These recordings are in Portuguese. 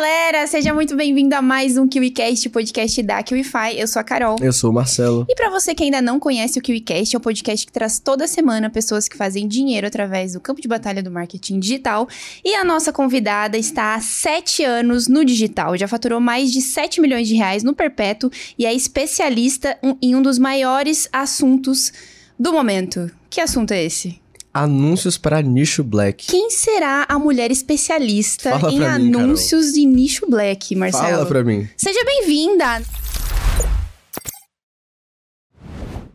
galera! Seja muito bem-vindo a mais um KiwiCast, podcast da KiwiFi. Eu sou a Carol. Eu sou o Marcelo. E para você que ainda não conhece o KiwiCast, é um podcast que traz toda semana pessoas que fazem dinheiro através do campo de batalha do marketing digital. E a nossa convidada está há sete anos no digital, já faturou mais de 7 milhões de reais no Perpétuo e é especialista em um dos maiores assuntos do momento. Que assunto é esse? Anúncios para nicho black. Quem será a mulher especialista Fala em pra mim, anúncios de nicho black, Marcelo? Fala pra mim. Seja bem-vinda!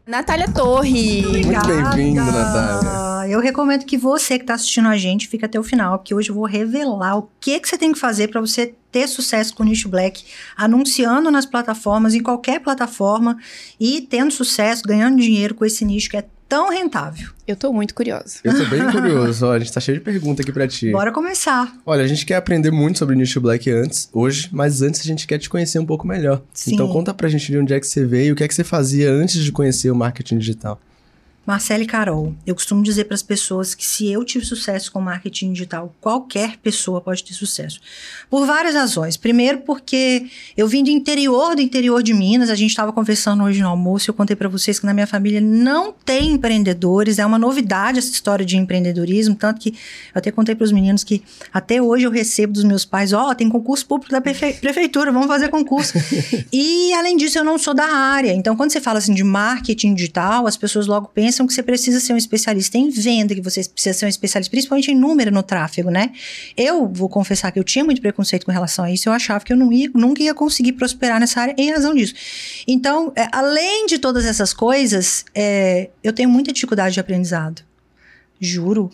Natália Torre. Muito bem-vindo, Natália. Eu recomendo que você que está assistindo a gente fique até o final, porque hoje eu vou revelar o que, que você tem que fazer para você ter sucesso com o nicho black, anunciando nas plataformas, em qualquer plataforma e tendo sucesso, ganhando dinheiro com esse nicho que é tão rentável. Eu tô muito curiosa. Eu tô bem curioso. Olha, a gente tá cheio de perguntas aqui pra ti. Bora começar. Olha, a gente quer aprender muito sobre nicho black antes, hoje, mas antes a gente quer te conhecer um pouco melhor. Sim. Então conta pra gente de onde é que você veio e o que é que você fazia antes de conhecer o marketing digital. Marcela e Carol, eu costumo dizer para as pessoas que se eu tive sucesso com marketing digital, qualquer pessoa pode ter sucesso. Por várias razões. Primeiro, porque eu vim do interior do interior de Minas, a gente estava conversando hoje no almoço, eu contei para vocês que na minha família não tem empreendedores, é uma novidade essa história de empreendedorismo, tanto que eu até contei para os meninos que até hoje eu recebo dos meus pais, ó, oh, tem concurso público da prefe prefeitura, vamos fazer concurso. e além disso, eu não sou da área. Então, quando você fala assim de marketing digital, as pessoas logo pensam pensam que você precisa ser um especialista em venda, que você precisa ser um especialista principalmente em número no tráfego, né? Eu vou confessar que eu tinha muito preconceito com relação a isso, eu achava que eu não ia, nunca ia conseguir prosperar nessa área em razão disso. Então, é, além de todas essas coisas, é, eu tenho muita dificuldade de aprendizado. Juro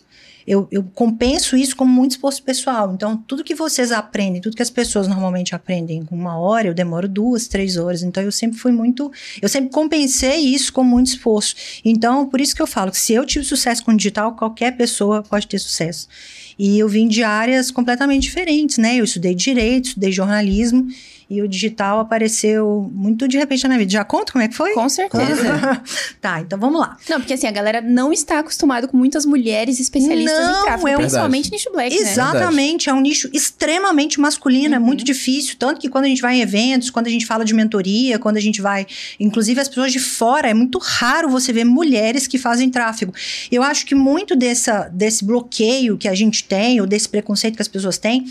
eu, eu compenso isso com muito esforço pessoal. Então, tudo que vocês aprendem, tudo que as pessoas normalmente aprendem com uma hora, eu demoro duas, três horas. Então, eu sempre fui muito. Eu sempre compensei isso com muito esforço. Então, por isso que eu falo que se eu tive sucesso com digital, qualquer pessoa pode ter sucesso. E eu vim de áreas completamente diferentes, né? Eu estudei direito, estudei jornalismo e o digital apareceu muito de repente na minha vida. Já conta como é que foi? Com certeza. tá, então vamos lá. Não, porque assim, a galera não está acostumada com muitas mulheres especialistas não, em tráfego, é um... principalmente nicho black, né? Exatamente, né? é um nicho extremamente masculino, uhum. é muito difícil, tanto que quando a gente vai em eventos, quando a gente fala de mentoria, quando a gente vai, inclusive as pessoas de fora, é muito raro você ver mulheres que fazem tráfego. Eu acho que muito dessa, desse bloqueio que a gente tem, ou desse preconceito que as pessoas têm,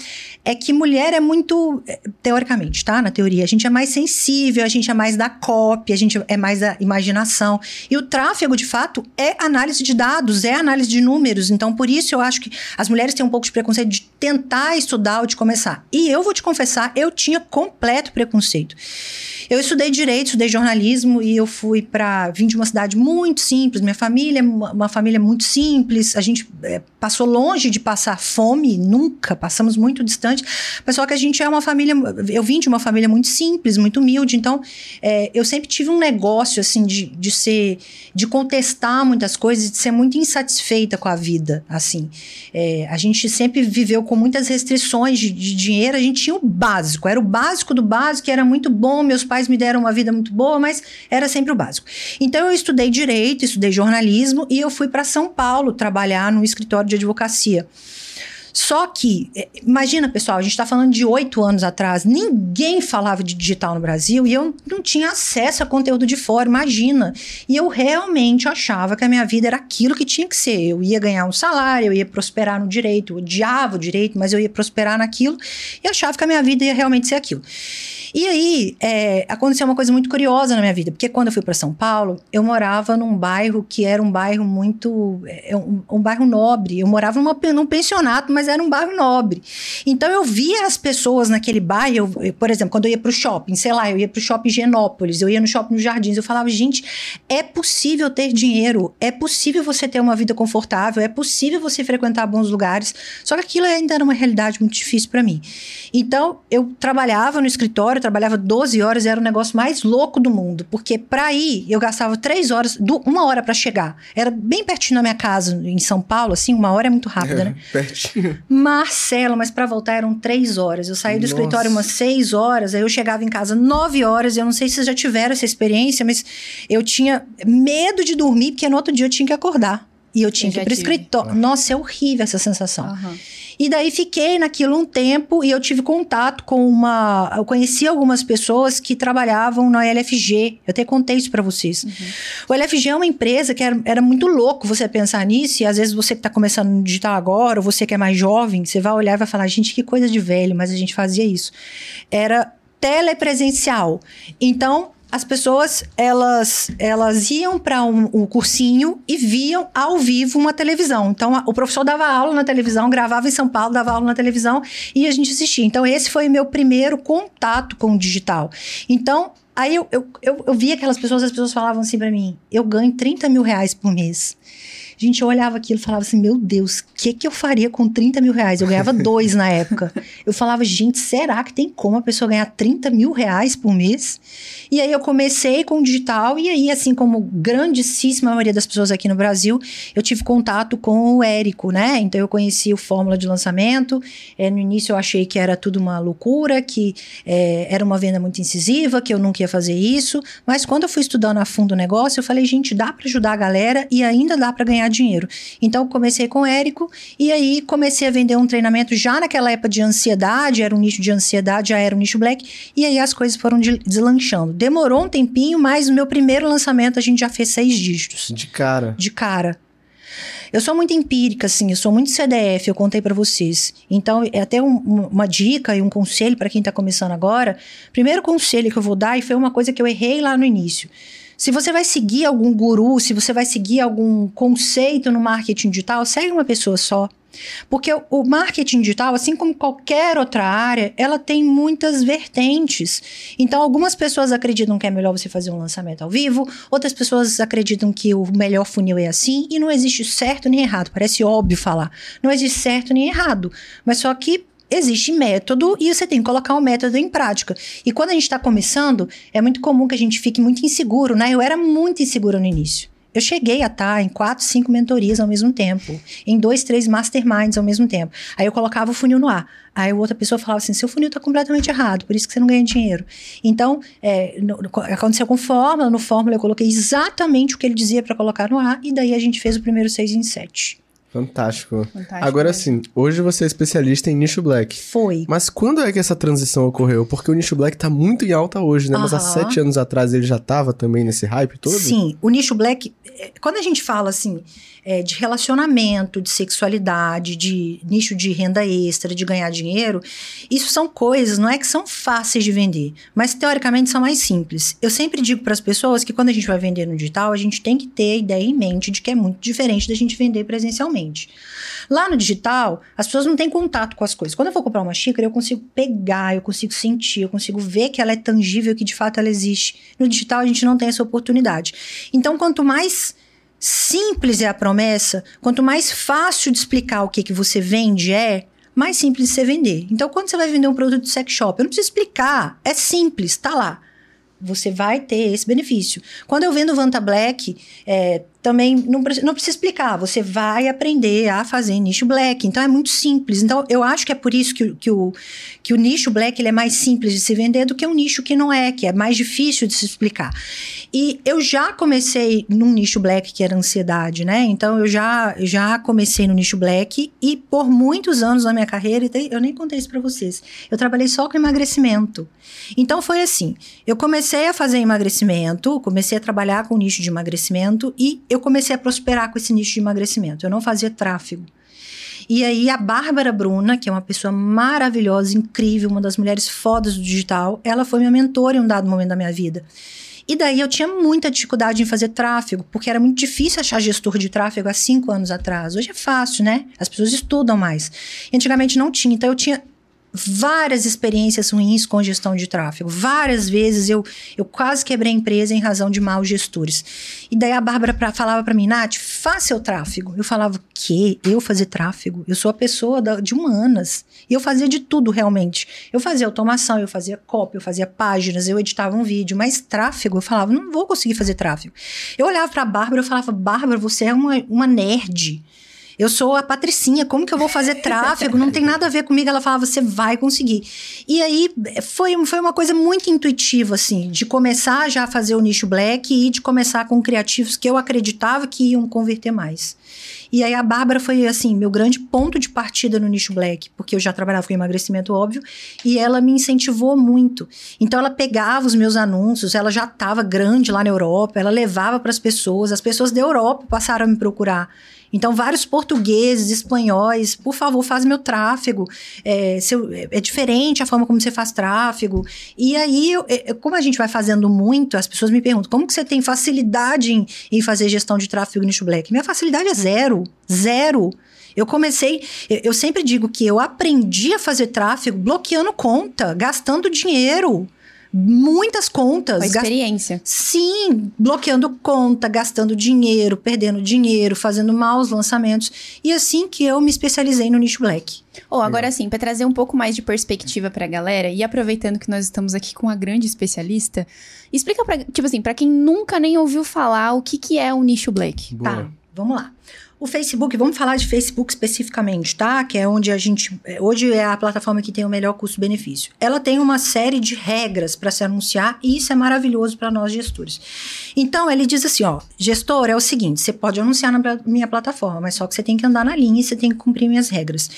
é que mulher é muito, eh, teoricamente, tá? Na teoria. A gente é mais sensível, a gente é mais da cópia, a gente é mais da imaginação. E o tráfego, de fato, é análise de dados, é análise de números. Então, por isso eu acho que as mulheres têm um pouco de preconceito de tentar estudar ou de começar. E eu vou te confessar, eu tinha completo preconceito. Eu estudei direito, estudei jornalismo e eu fui para vim de uma cidade muito simples. Minha família, uma, uma família muito simples. A gente é, passou longe de passar fome, nunca. Passamos muito distante. Só que a gente é uma família. Eu vim de uma família muito simples, muito humilde. Então, é, eu sempre tive um negócio assim de, de ser, de contestar muitas coisas, de ser muito insatisfeita com a vida. Assim, é, a gente sempre viveu com muitas restrições de, de dinheiro. A gente tinha o básico. Era o básico do básico. Que era muito bom. Meus pais me deram uma vida muito boa, mas era sempre o básico. Então eu estudei direito, estudei jornalismo e eu fui para São Paulo trabalhar no escritório de advocacia. Só que, é, imagina, pessoal, a gente está falando de oito anos atrás, ninguém falava de digital no Brasil e eu não tinha acesso a conteúdo de fora, imagina. E eu realmente achava que a minha vida era aquilo que tinha que ser. Eu ia ganhar um salário, eu ia prosperar no direito, eu odiava o direito, mas eu ia prosperar naquilo e achava que a minha vida ia realmente ser aquilo. E aí, é, aconteceu uma coisa muito curiosa na minha vida, porque quando eu fui para São Paulo, eu morava num bairro que era um bairro muito. É, um, um, bairro nobre. Eu morava numa, num pensionato, mas era um bairro nobre. Então eu via as pessoas naquele bairro, eu, eu, por exemplo, quando eu ia pro shopping, sei lá, eu ia pro shopping Genópolis, eu ia no shopping nos Jardins, eu falava, gente, é possível ter dinheiro, é possível você ter uma vida confortável, é possível você frequentar bons lugares. Só que aquilo ainda era uma realidade muito difícil para mim. Então, eu trabalhava no escritório, eu trabalhava 12 horas, era o negócio mais louco do mundo. Porque para ir, eu gastava 3 horas, uma hora para chegar. Era bem pertinho da minha casa, em São Paulo, assim, uma hora é muito rápida, é, né? Pertinho. Marcelo, mas para voltar eram 3 horas. Eu saí do Nossa. escritório umas 6 horas, aí eu chegava em casa 9 horas. Eu não sei se vocês já tiveram essa experiência, mas eu tinha medo de dormir, porque no outro dia eu tinha que acordar. E eu tinha eu que ir pro escritório. Nossa, é horrível essa sensação. Uhum. E daí fiquei naquilo um tempo e eu tive contato com uma. Eu conheci algumas pessoas que trabalhavam na LFG. Eu até contei isso para vocês. Uhum. O LFG é uma empresa que era, era, muito louco você pensar nisso, e às vezes você que tá começando no digital agora, ou você que é mais jovem, você vai olhar e vai falar, gente, que coisa de velho, mas a gente fazia isso. Era telepresencial. Então, as pessoas elas elas iam para um, um, cursinho e viam ao vivo uma televisão. Então a, o professor dava aula na televisão, gravava em São Paulo, dava aula na televisão e a gente assistia. Então esse foi meu primeiro contato com o digital. Então aí eu, eu, eu, eu vi aquelas pessoas, as pessoas falavam assim para mim: eu ganho 30 mil reais por mês. Gente, eu olhava aquilo e falava assim: meu Deus, o que, que eu faria com 30 mil reais? Eu ganhava dois na época. Eu falava, gente, será que tem como a pessoa ganhar 30 mil reais por mês? E aí eu comecei com o digital, e aí, assim como grandíssima maioria das pessoas aqui no Brasil, eu tive contato com o Érico, né? Então eu conheci o Fórmula de Lançamento. É, no início eu achei que era tudo uma loucura, que é, era uma venda muito incisiva, que eu nunca ia fazer isso. Mas quando eu fui estudando a fundo o negócio, eu falei, gente, dá para ajudar a galera e ainda dá para ganhar dinheiro. Então, comecei com o Érico e aí comecei a vender um treinamento já naquela época de ansiedade, era um nicho de ansiedade, já era um nicho black, e aí as coisas foram deslanchando. Demorou um tempinho, mas no meu primeiro lançamento a gente já fez seis dígitos. De cara. De cara. Eu sou muito empírica, assim, eu sou muito CDF, eu contei para vocês. Então, é até um, uma dica e um conselho para quem tá começando agora. Primeiro conselho que eu vou dar, e foi uma coisa que eu errei lá no início. Se você vai seguir algum guru, se você vai seguir algum conceito no marketing digital, segue uma pessoa só. Porque o marketing digital, assim como qualquer outra área, ela tem muitas vertentes. Então, algumas pessoas acreditam que é melhor você fazer um lançamento ao vivo, outras pessoas acreditam que o melhor funil é assim, e não existe certo nem errado. Parece óbvio falar. Não existe certo nem errado. Mas só que existe método e você tem que colocar o método em prática. E quando a gente está começando, é muito comum que a gente fique muito inseguro, né? Eu era muito insegura no início. Eu cheguei a estar tá em quatro, cinco mentorias ao mesmo tempo, em dois, três masterminds ao mesmo tempo. Aí eu colocava o funil no ar. Aí outra pessoa falava assim: seu funil está completamente errado, por isso que você não ganha dinheiro. Então, é, no, aconteceu com Fórmula, no Fórmula eu coloquei exatamente o que ele dizia para colocar no ar, e daí a gente fez o primeiro seis em sete. Fantástico. Fantástico. Agora sim, hoje você é especialista em nicho black. Foi. Mas quando é que essa transição ocorreu? Porque o nicho black tá muito em alta hoje, né? Mas há sete anos atrás ele já tava também nesse hype todo? Sim, o nicho black, é, quando a gente fala assim, é, de relacionamento, de sexualidade, de nicho de renda extra, de ganhar dinheiro, isso são coisas, não é que são fáceis de vender, mas teoricamente são mais simples. Eu sempre digo para as pessoas que quando a gente vai vender no digital, a gente tem que ter a ideia em mente de que é muito diferente da gente vender presencialmente. Lá no digital, as pessoas não têm contato com as coisas. Quando eu vou comprar uma xícara, eu consigo pegar, eu consigo sentir, eu consigo ver que ela é tangível, que de fato ela existe. No digital, a gente não tem essa oportunidade. Então, quanto mais simples é a promessa, quanto mais fácil de explicar o que, que você vende é, mais simples de você vender. Então, quando você vai vender um produto de sex shop, eu não preciso explicar, é simples, tá lá. Você vai ter esse benefício. Quando eu vendo Vanta Black, é, também não, não precisa explicar, você vai aprender a fazer nicho black. Então é muito simples. Então eu acho que é por isso que, que, o, que o nicho black ele é mais simples de se vender do que um nicho que não é, que é mais difícil de se explicar. E eu já comecei num nicho black que era ansiedade, né? Então eu já, já comecei no nicho black e por muitos anos na minha carreira, eu nem contei isso para vocês, eu trabalhei só com emagrecimento. Então foi assim: eu comecei a fazer emagrecimento, comecei a trabalhar com nicho de emagrecimento e eu comecei a prosperar com esse nicho de emagrecimento. Eu não fazia tráfego. E aí a Bárbara Bruna, que é uma pessoa maravilhosa, incrível, uma das mulheres fodas do digital, ela foi minha mentora em um dado momento da minha vida. E daí eu tinha muita dificuldade em fazer tráfego, porque era muito difícil achar gestor de tráfego há cinco anos atrás. Hoje é fácil, né? As pessoas estudam mais. Antigamente não tinha. Então eu tinha várias experiências ruins com gestão de tráfego. Várias vezes eu, eu quase quebrei a empresa em razão de maus gestores. E daí a Bárbara pra, falava para mim, Nath, faça seu tráfego. Eu falava, o quê? Eu fazer tráfego? Eu sou a pessoa da, de humanas. E eu fazia de tudo realmente. Eu fazia automação, eu fazia copy, eu fazia páginas, eu editava um vídeo. Mas tráfego, eu falava, não vou conseguir fazer tráfego. Eu olhava pra Bárbara e falava, Bárbara, você é uma, uma nerd. Eu sou a Patricinha, como que eu vou fazer tráfego? Não tem nada a ver comigo. Ela falava, você vai conseguir. E aí foi, foi uma coisa muito intuitiva, assim, de começar já a fazer o nicho black e de começar com criativos que eu acreditava que iam converter mais. E aí a Bárbara foi, assim, meu grande ponto de partida no nicho black, porque eu já trabalhava com emagrecimento, óbvio, e ela me incentivou muito. Então ela pegava os meus anúncios, ela já estava grande lá na Europa, ela levava para as pessoas, as pessoas da Europa passaram a me procurar. Então, vários portugueses, espanhóis, por favor, faz meu tráfego. É, seu, é diferente a forma como você faz tráfego. E aí, eu, é, como a gente vai fazendo muito, as pessoas me perguntam, como que você tem facilidade em, em fazer gestão de tráfego nicho black? Minha facilidade é zero. Zero. Eu comecei, eu sempre digo que eu aprendi a fazer tráfego bloqueando conta, gastando dinheiro muitas contas. Com experiência. Gast... Sim, bloqueando conta, gastando dinheiro, perdendo dinheiro, fazendo maus lançamentos. E assim que eu me especializei no nicho black. Oh, agora sim, para trazer um pouco mais de perspectiva para a galera e aproveitando que nós estamos aqui com uma grande especialista, explica para, tipo assim, para quem nunca nem ouviu falar o que que é o nicho black. Boa. Tá, vamos lá. O Facebook, vamos falar de Facebook especificamente, tá? Que é onde a gente. É, hoje é a plataforma que tem o melhor custo-benefício. Ela tem uma série de regras para se anunciar e isso é maravilhoso para nós gestores. Então, ele diz assim: ó, gestor, é o seguinte: você pode anunciar na minha plataforma, mas só que você tem que andar na linha e você tem que cumprir minhas regras.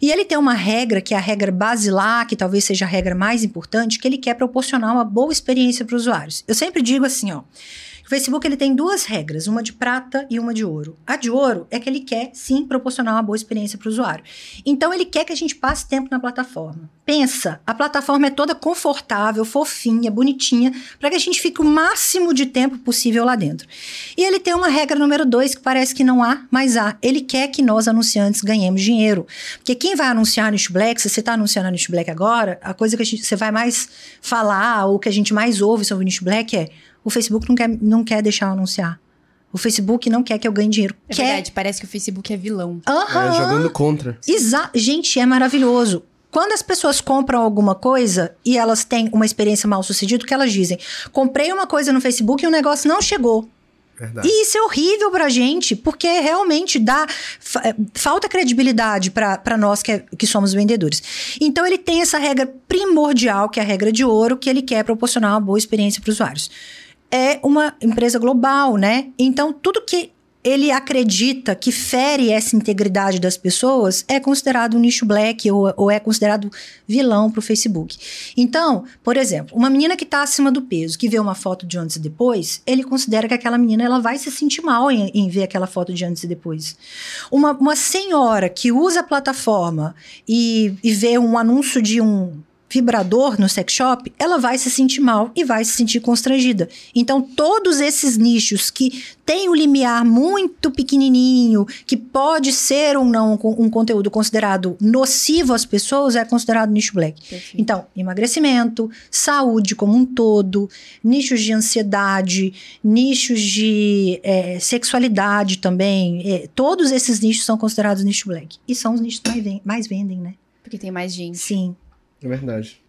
E ele tem uma regra, que é a regra basilar, que talvez seja a regra mais importante, que ele quer proporcionar uma boa experiência para os usuários. Eu sempre digo assim, ó. O Facebook ele tem duas regras, uma de prata e uma de ouro. A de ouro é que ele quer sim proporcionar uma boa experiência para o usuário. Então ele quer que a gente passe tempo na plataforma. Pensa, a plataforma é toda confortável, fofinha, bonitinha, para que a gente fique o máximo de tempo possível lá dentro. E ele tem uma regra número dois que parece que não há, mas há. Ele quer que nós anunciantes ganhemos dinheiro, porque quem vai anunciar no Black, se você está anunciando no Black agora, a coisa que a gente, você vai mais falar ou que a gente mais ouve sobre o Niche Black é o Facebook não quer, não quer deixar eu anunciar. O Facebook não quer que eu ganhe dinheiro. É quer... verdade, parece que o Facebook é vilão. Uhum. É, jogando contra. Exa Gente, é maravilhoso. Quando as pessoas compram alguma coisa e elas têm uma experiência mal sucedida, o que elas dizem? Comprei uma coisa no Facebook e o negócio não chegou. Verdade. E isso é horrível pra gente, porque realmente dá. É, falta credibilidade para nós que, é, que somos vendedores. Então, ele tem essa regra primordial, que é a regra de ouro, que ele quer proporcionar uma boa experiência para os usuários é uma empresa global, né? Então, tudo que ele acredita que fere essa integridade das pessoas é considerado um nicho black ou, ou é considerado vilão para o Facebook. Então, por exemplo, uma menina que está acima do peso, que vê uma foto de antes e depois, ele considera que aquela menina ela vai se sentir mal em, em ver aquela foto de antes e depois. Uma, uma senhora que usa a plataforma e, e vê um anúncio de um vibrador no sex shop, ela vai se sentir mal e vai se sentir constrangida. Então, todos esses nichos que têm o limiar muito pequenininho, que pode ser ou não um conteúdo considerado nocivo às pessoas, é considerado nicho black. Perfeito. Então, emagrecimento, saúde como um todo, nichos de ansiedade, nichos de é, sexualidade também, é, todos esses nichos são considerados nicho black. E são os nichos que mais, mais vendem, né? Porque tem mais gente. Sim. É verdade.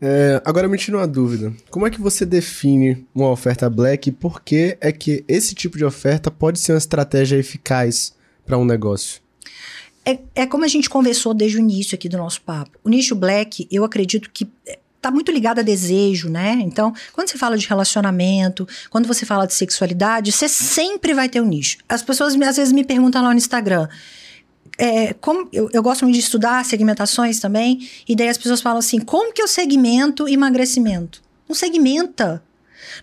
É, agora me tira uma dúvida. Como é que você define uma oferta black e por que é que esse tipo de oferta pode ser uma estratégia eficaz para um negócio? É, é como a gente conversou desde o início aqui do nosso papo. O nicho black, eu acredito que tá muito ligado a desejo, né? Então, quando você fala de relacionamento, quando você fala de sexualidade, você sempre vai ter um nicho. As pessoas às vezes me perguntam lá no Instagram: é, como, eu, eu, gosto muito de estudar segmentações também, e daí as pessoas falam assim: como que eu segmento emagrecimento? Não segmenta.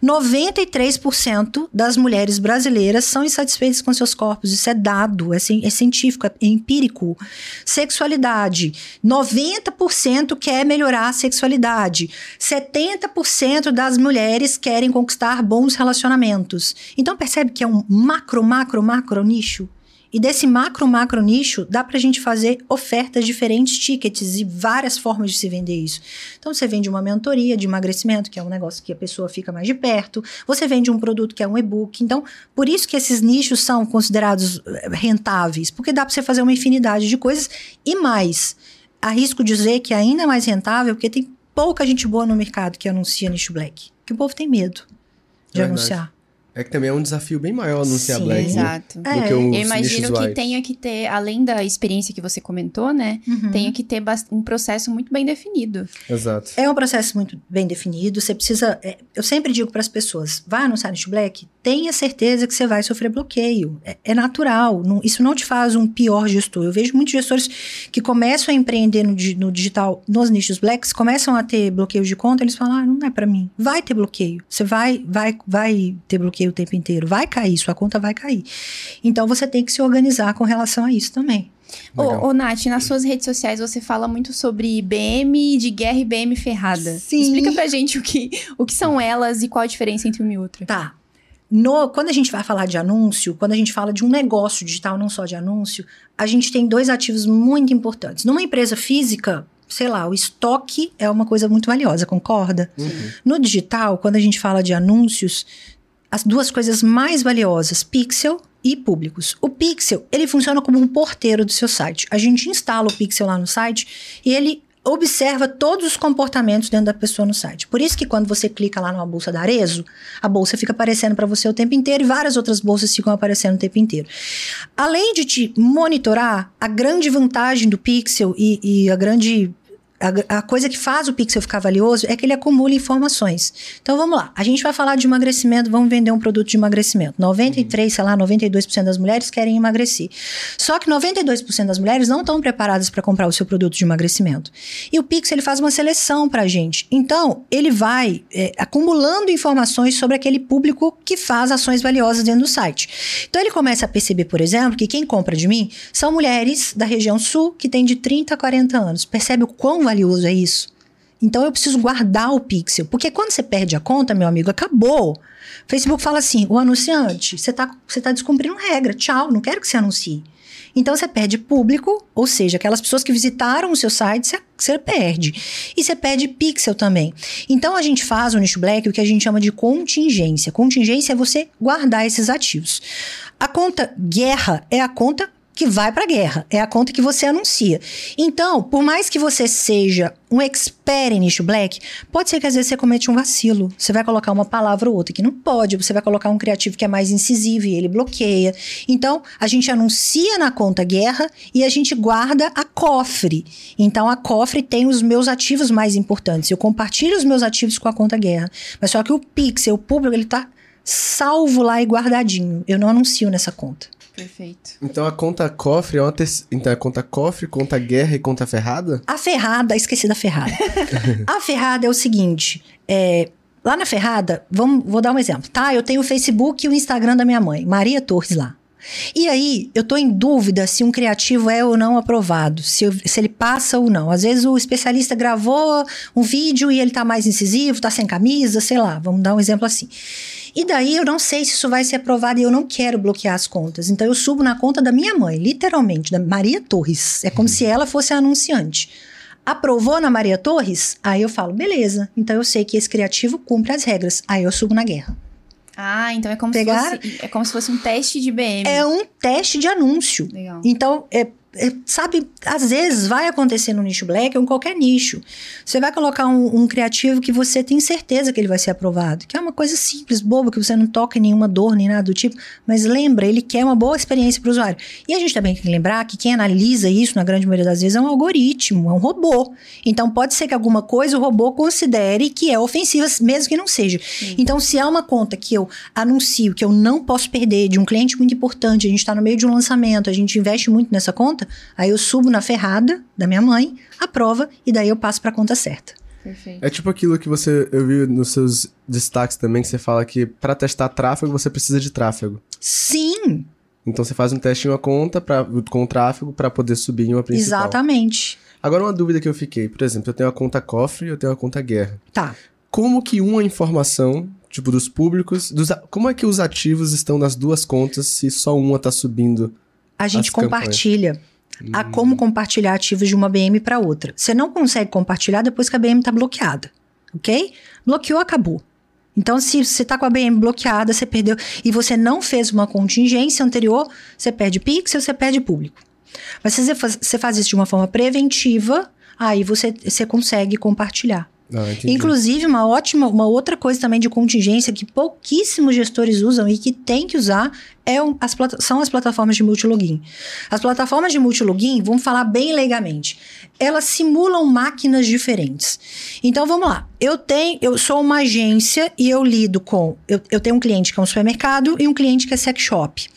93% das mulheres brasileiras são insatisfeitas com seus corpos. Isso é dado, é, é científico, é empírico. Sexualidade: 90% quer melhorar a sexualidade. 70% das mulheres querem conquistar bons relacionamentos. Então percebe que é um macro, macro, macro nicho? E desse macro, macro nicho, dá pra gente fazer ofertas diferentes, tickets e várias formas de se vender isso. Então, você vende uma mentoria de emagrecimento, que é um negócio que a pessoa fica mais de perto. Você vende um produto que é um e-book. Então, por isso que esses nichos são considerados eh, rentáveis, porque dá pra você fazer uma infinidade de coisas e mais. Arrisco dizer que é ainda mais rentável, porque tem pouca gente boa no mercado que anuncia nicho black. Que o povo tem medo de é anunciar. É que também é um desafio bem maior anunciar Sim, Black. Exato. Né? Do que Eu imagino que tenha que ter, além da experiência que você comentou, né? Uhum. Tenha que ter um processo muito bem definido. Exato. É um processo muito bem definido. Você precisa. É, eu sempre digo para as pessoas: vai anunciar no Black? Tenha certeza que você vai sofrer bloqueio. É, é natural. Não, isso não te faz um pior gestor. Eu vejo muitos gestores que começam a empreender no, no digital, nos nichos blacks, começam a ter bloqueios de conta, eles falam: ah, não é para mim. Vai ter bloqueio. Você vai, vai, vai ter bloqueio o tempo inteiro. Vai cair, sua conta vai cair. Então você tem que se organizar com relação a isso também. Ô, ô, Nath, nas suas redes sociais você fala muito sobre BM de guerra e BM ferrada. Sim. Explica pra gente o que, o que são elas e qual a diferença entre uma e outra. Tá. No, quando a gente vai falar de anúncio, quando a gente fala de um negócio digital, não só de anúncio, a gente tem dois ativos muito importantes. Numa empresa física, sei lá, o estoque é uma coisa muito valiosa, concorda? Uhum. No digital, quando a gente fala de anúncios, as duas coisas mais valiosas, pixel e públicos. O pixel, ele funciona como um porteiro do seu site. A gente instala o pixel lá no site e ele observa todos os comportamentos dentro da pessoa no site. Por isso que quando você clica lá numa bolsa da Arezo, a bolsa fica aparecendo para você o tempo inteiro e várias outras bolsas ficam aparecendo o tempo inteiro. Além de te monitorar, a grande vantagem do Pixel e, e a grande a, a, coisa que faz o pixel ficar valioso é que ele acumula informações. Então vamos lá, a gente vai falar de emagrecimento, vamos vender um produto de emagrecimento. 93, sei lá, 92% das mulheres querem emagrecer. Só que 92% das mulheres não estão preparadas para comprar o seu produto de emagrecimento. E o pixel ele faz uma seleção para a gente. Então ele vai é, acumulando informações sobre aquele público que faz ações valiosas dentro do site. Então ele começa a perceber, por exemplo, que quem compra de mim são mulheres da região sul que têm de 30 a 40 anos. Percebe o quão valioso é isso? Então eu preciso guardar o pixel, porque quando você perde a conta, meu amigo, acabou. O Facebook fala assim: o anunciante, você está você tá descumprindo regra, tchau, não quero que você anuncie. Então você perde público, ou seja, aquelas pessoas que visitaram o seu site, você, você perde. E você perde pixel também. Então a gente faz no nicho black o que a gente chama de contingência. Contingência é você guardar esses ativos. A conta guerra é a conta que vai para a guerra. É a conta que você anuncia. Então, por mais que você seja um expert em nicho black, pode ser que às vezes você cometa um vacilo. Você vai colocar uma palavra ou outra que não pode, você vai colocar um criativo que é mais incisivo e ele bloqueia. Então, a gente anuncia na conta guerra e a gente guarda a cofre. Então, a cofre tem os meus ativos mais importantes. Eu compartilho os meus ativos com a conta guerra. Mas só que o pixel, o público, ele tá salvo lá e guardadinho. Eu não anuncio nessa conta. Perfeito. Então a conta cofre é uma ter... Então a conta cofre, conta guerra e conta ferrada? A ferrada, esqueci da ferrada. a ferrada é o seguinte: é, lá na ferrada, vamos, vou dar um exemplo, tá? Eu tenho o Facebook e o Instagram da minha mãe, Maria Torres lá. E aí, eu tô em dúvida se um criativo é ou não aprovado, se, eu, se ele passa ou não. Às vezes o especialista gravou um vídeo e ele tá mais incisivo, tá sem camisa, sei lá, vamos dar um exemplo assim. E daí eu não sei se isso vai ser aprovado e eu não quero bloquear as contas. Então eu subo na conta da minha mãe, literalmente, da Maria Torres. É como se ela fosse a anunciante. Aprovou na Maria Torres? Aí eu falo, beleza. Então eu sei que esse criativo cumpre as regras. Aí eu subo na guerra. Ah, então é como, Pegar... se, fosse, é como se fosse um teste de BM. É um teste de anúncio. Legal. Então, é, é, sabe, às vezes vai acontecer no nicho black ou em qualquer nicho. Você vai colocar um, um, criativo que você tem certeza que ele vai ser aprovado, que é uma coisa simples, boba, que você não toca em nenhuma dor nem nada do tipo, mas lembra, ele quer uma boa experiência para o usuário. E a gente também tem que lembrar que quem analisa isso, na grande maioria das vezes, é um algoritmo, é um robô. Então pode ser que alguma coisa o robô considere que é ofensiva, mesmo que não seja. Sim. Então, se há uma conta que eu anuncio, que eu não posso perder, de um cliente muito importante, a gente está no meio de um lançamento, a gente investe muito nessa conta conta, aí eu subo na ferrada da minha mãe, aprova e daí eu passo para a conta certa. Perfeito. É tipo aquilo que você eu vi nos seus destaques também que você fala que para testar tráfego você precisa de tráfego. Sim. Então você faz um teste em uma conta pra, com tráfego para poder subir em uma principal. Exatamente. Agora uma dúvida que eu fiquei, por exemplo, eu tenho a conta cofre e eu tenho a conta guerra. Tá. Como que uma informação, tipo dos públicos, dos, como é que os ativos estão nas duas contas se só uma tá subindo? A gente compartilha. Hum. Há como compartilhar ativos de uma BM para outra. Você não consegue compartilhar depois que a BM está bloqueada. Ok? Bloqueou, acabou. Então, se você está com a BM bloqueada, você perdeu. E você não fez uma contingência anterior, você perde pixel, você perde público. Mas se você faz, você faz isso de uma forma preventiva, aí você, você consegue compartilhar. Ah. Inclusive, uma ótima, uma outra coisa também de contingência que pouquíssimos gestores usam e que tem que usar é um, as, são as plataformas de multilogin. As plataformas de multilogin, vamos falar bem leigamente, elas simulam máquinas diferentes. Então vamos lá. Eu tenho, eu sou uma agência e eu lido com. Eu, eu tenho um cliente que é um supermercado e um cliente que é sex shop.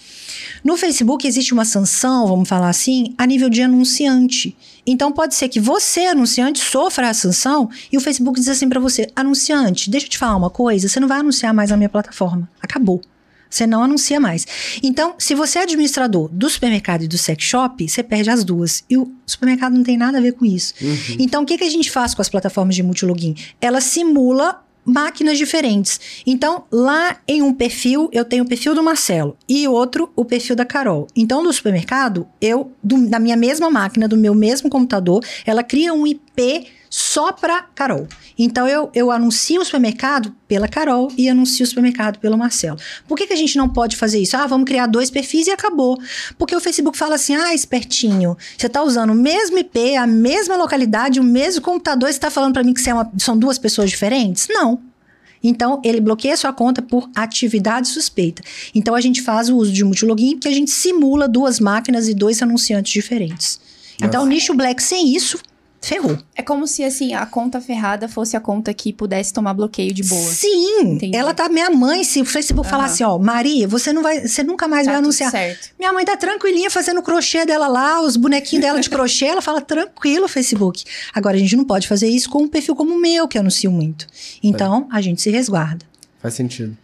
No Facebook existe uma sanção, vamos falar assim, a nível de anunciante. Então pode ser que você, anunciante, sofra a sanção e o Facebook diz assim pra você: anunciante, deixa eu te falar uma coisa, você não vai anunciar mais na minha plataforma. Acabou. Você não anuncia mais. Então, se você é administrador do supermercado e do sex shop, você perde as duas. E o supermercado não tem nada a ver com isso. Então, o que, que a gente faz com as plataformas de multilogin? Ela simula máquinas diferentes. Então, lá em um perfil, eu tenho o perfil do Marcelo e outro, o perfil da Carol. Então, do supermercado, eu, do- da minha mesma máquina, do meu mesmo computador, ela cria um IP só para Carol. Então, eu, eu anuncio o supermercado pela Carol e anuncio o supermercado pelo Marcelo. Por que, que a gente não pode fazer isso? Ah, vamos criar dois perfis e acabou. Porque o Facebook fala assim: ah, espertinho, você está usando o mesmo IP, a mesma localidade, o mesmo computador, você está falando para mim que você é uma- são duas pessoas diferentes? Não. Então, ele bloqueia sua conta por atividade suspeita. Então, a gente faz o uso de multilogin, que a gente simula duas máquinas e dois anunciantes diferentes. Então, o nicho black sem isso, ferrou. É como se, assim, a conta ferrada fosse a conta que pudesse tomar bloqueio de boa. Sim, Entendi. ela tá minha mãe, se o Facebook falar Aham. assim, ó, Maria, você não vai, você nunca mais Tá vai anunciar. certo. Minha mãe tá tranquilinha fazendo o crochê dela lá, os bonequinhos dela de crochê, ela fala tranquilo, Facebook. Agora a gente não pode fazer isso com um perfil como o meu, que anuncio muito. Então, a gente se resguarda. Faz sentido.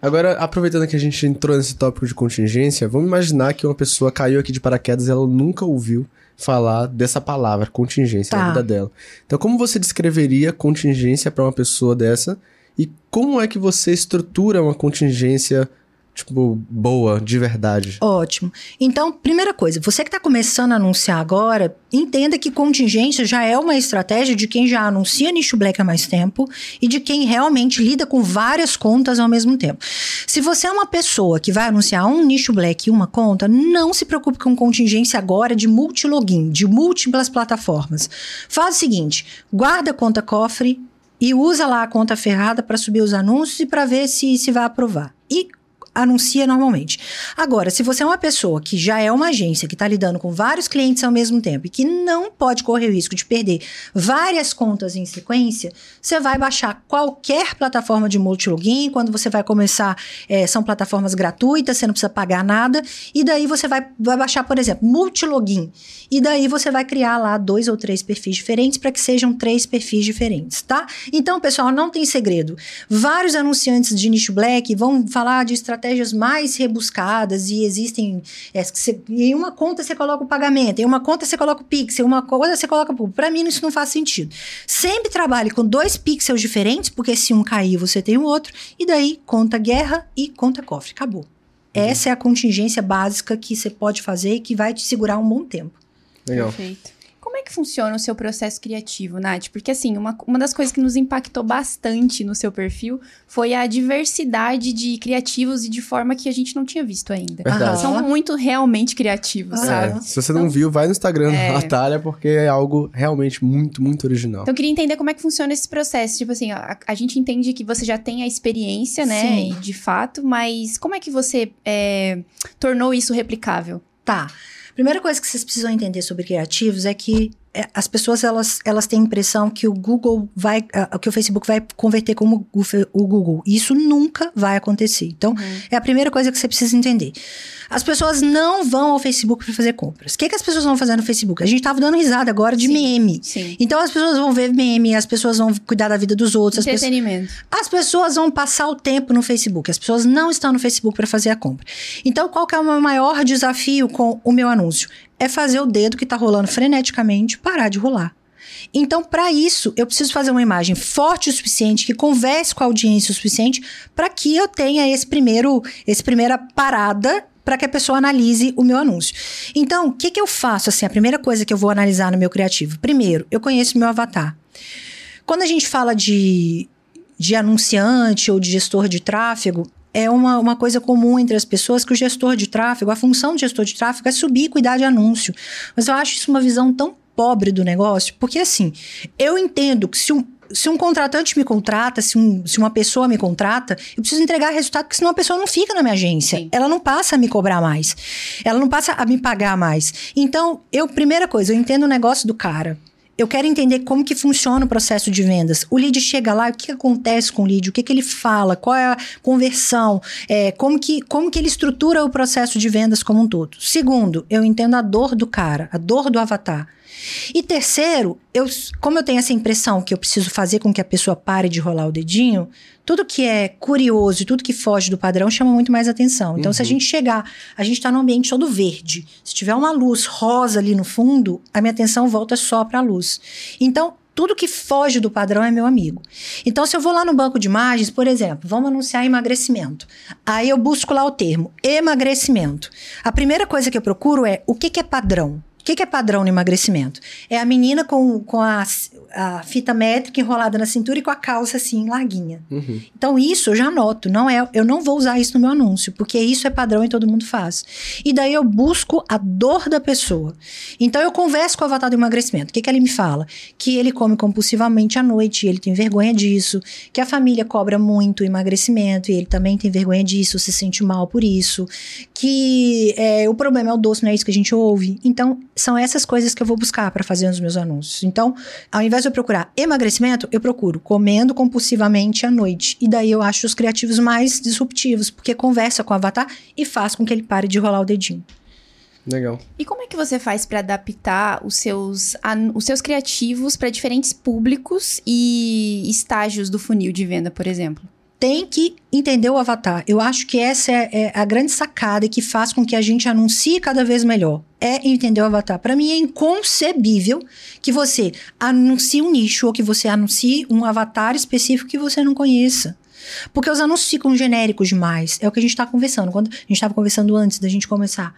Agora, aproveitando que a gente entrou nesse tópico de contingência, vamos imaginar que uma pessoa caiu aqui de paraquedas e ela nunca ouviu falar dessa palavra, contingência, Tá. na vida dela. Então, como você descreveria contingência para uma pessoa dessa? E como é que você estrutura uma contingência, tipo, boa, de verdade? Ótimo. Então, primeira coisa, você que está começando a anunciar agora, entenda que contingência já é uma estratégia de quem já anuncia nicho black há mais tempo e de quem realmente lida com várias contas ao mesmo tempo. Se você é uma pessoa que vai anunciar um nicho black e uma conta, não se preocupe com contingência agora de multilogin, de múltiplas plataformas. Faz o seguinte, guarda a conta cofre e usa lá a conta ferrada para subir os anúncios e para ver se se vai aprovar. E anuncia normalmente. Agora, se você é uma pessoa que já é uma agência que está lidando com vários clientes ao mesmo tempo e que não pode correr o risco de perder várias contas em sequência, você vai baixar qualquer plataforma de multilogin. Quando você vai começar, eh, são plataformas gratuitas, você não precisa pagar nada. E daí você vai, vai baixar, por exemplo, multilogin. E daí você vai criar lá dois ou três perfis diferentes para que sejam três perfis diferentes, tá? Então, pessoal, não tem segredo. Vários anunciantes de nicho black vão falar de estratégias mais rebuscadas e existem. é, você- em uma conta você coloca o pagamento, em uma conta você coloca o pixel, em uma coisa você coloca. Para mim, isso não faz sentido. Sempre trabalhe com dois pixels diferentes, porque se um cair, você tem o outro, e daí conta guerra e conta cofre. Acabou. Essa é a contingência básica que você pode fazer e que vai te segurar um bom tempo. Legal. Perfeito. Como é que funciona o seu processo criativo, Nath? Porque, assim, uma, uma das coisas que nos impactou bastante no seu perfil foi a diversidade de criativos e de forma que a gente não tinha visto ainda. Verdade. São muito realmente criativos, Ah, sabe? É, se você não viu, vai no Instagram É. da Natália, porque é algo realmente muito, muito original. Então, eu queria entender como é que funciona esse processo. Tipo assim, a, a gente entende que você já tem a experiência, né? Sim. E de fato, mas como é que você é, tornou isso replicável? Tá. Primeira coisa que vocês precisam entender sobre criativos é que as pessoas elas, elas têm a impressão que o Google vai, que o Facebook vai converter como o, Google. Isso nunca vai acontecer. Então, é a primeira coisa que você precisa entender. As pessoas não vão ao Facebook para fazer compras. O que, que as pessoas vão fazer no Facebook? A gente tava dando risada agora de Sim. meme. Sim. Então as pessoas vão ver meme, as pessoas vão cuidar da vida dos outros, as pessoas, Entretenimento. as pessoas vão passar o tempo no Facebook. As pessoas não estão no Facebook para fazer a compra. Então, qual que é o meu maior desafio com o meu anúncio? É fazer o dedo que está rolando freneticamente parar de rolar. Então, para isso, eu preciso fazer uma imagem forte o suficiente, que converse com a audiência o suficiente, para que eu tenha esse primeiro, esse primeira parada para que a pessoa analise o meu anúncio. Então, o que, que eu faço? Assim, a primeira coisa que eu vou analisar no meu criativo. Primeiro, eu conheço meu avatar. Quando a gente fala de, de anunciante ou de gestor de tráfego, é uma, uma coisa comum entre as pessoas que o gestor de tráfego, a função do gestor de tráfego é subir e cuidar de anúncio. Mas eu acho isso uma visão tão pobre do negócio, porque assim, eu entendo que se um, se um contratante me contrata, se, um, se uma pessoa me contrata, eu preciso entregar resultado, porque senão a pessoa não fica na minha agência. Sim. Ela não passa a me cobrar mais. Ela não passa a me pagar mais. Então, eu, primeira coisa, eu entendo o negócio do cara. Eu quero entender como que funciona o processo de vendas. O lead chega lá, o que acontece com o lead? O que, que ele fala? Qual é a conversão? É, como, que, como que ele estrutura o processo de vendas como um todo? Segundo, eu entendo a dor do cara, a dor do avatar. E terceiro, eu, como eu tenho essa impressão que eu preciso fazer com que a pessoa pare de rolar o dedinho, tudo que é curioso e tudo que foge do padrão chama muito mais atenção. Então, se a gente chegar, a gente está num ambiente todo verde. Se tiver uma luz rosa ali no fundo, a minha atenção volta só para a luz. Então, tudo que foge do padrão é meu amigo. Então, se eu vou lá no banco de imagens, por exemplo, vamos anunciar emagrecimento. Aí eu busco lá o termo emagrecimento. A primeira coisa que eu procuro é o que, que é padrão. Que, que é padrão no emagrecimento? É a menina com, com a, a fita métrica enrolada na cintura e com a calça assim, larguinha. Uhum. Então, isso eu já anoto. Não é, eu não vou usar isso no meu anúncio, porque isso é padrão e todo mundo faz. E daí eu busco a dor da pessoa. Então, eu converso com o avatar do emagrecimento. O que, que ele me fala? Que ele come compulsivamente à noite, ele tem vergonha disso. Que a família cobra muito o emagrecimento e ele também tem vergonha disso, se sente mal por isso. Que é, o problema é o doce, não é isso que a gente ouve. Então, são essas coisas que eu vou buscar para fazer nos meus anúncios. Então, ao invés de eu procurar emagrecimento, eu procuro comendo compulsivamente à noite. E daí eu acho os criativos mais disruptivos, porque conversa com o avatar e faz com que ele pare de rolar o dedinho. Legal. E como é que você faz para adaptar os seus, os seus criativos para diferentes públicos e estágios do funil de venda, por exemplo? Tem que entender o avatar. Eu acho que essa é, é a grande sacada que faz com que a gente anuncie cada vez melhor. É entender o avatar. Para mim é inconcebível que você anuncie um nicho ou que você anuncie um avatar específico que você não conheça. Porque os anúncios ficam genéricos demais. É o que a gente está conversando. Quando a gente estava conversando antes da gente começar.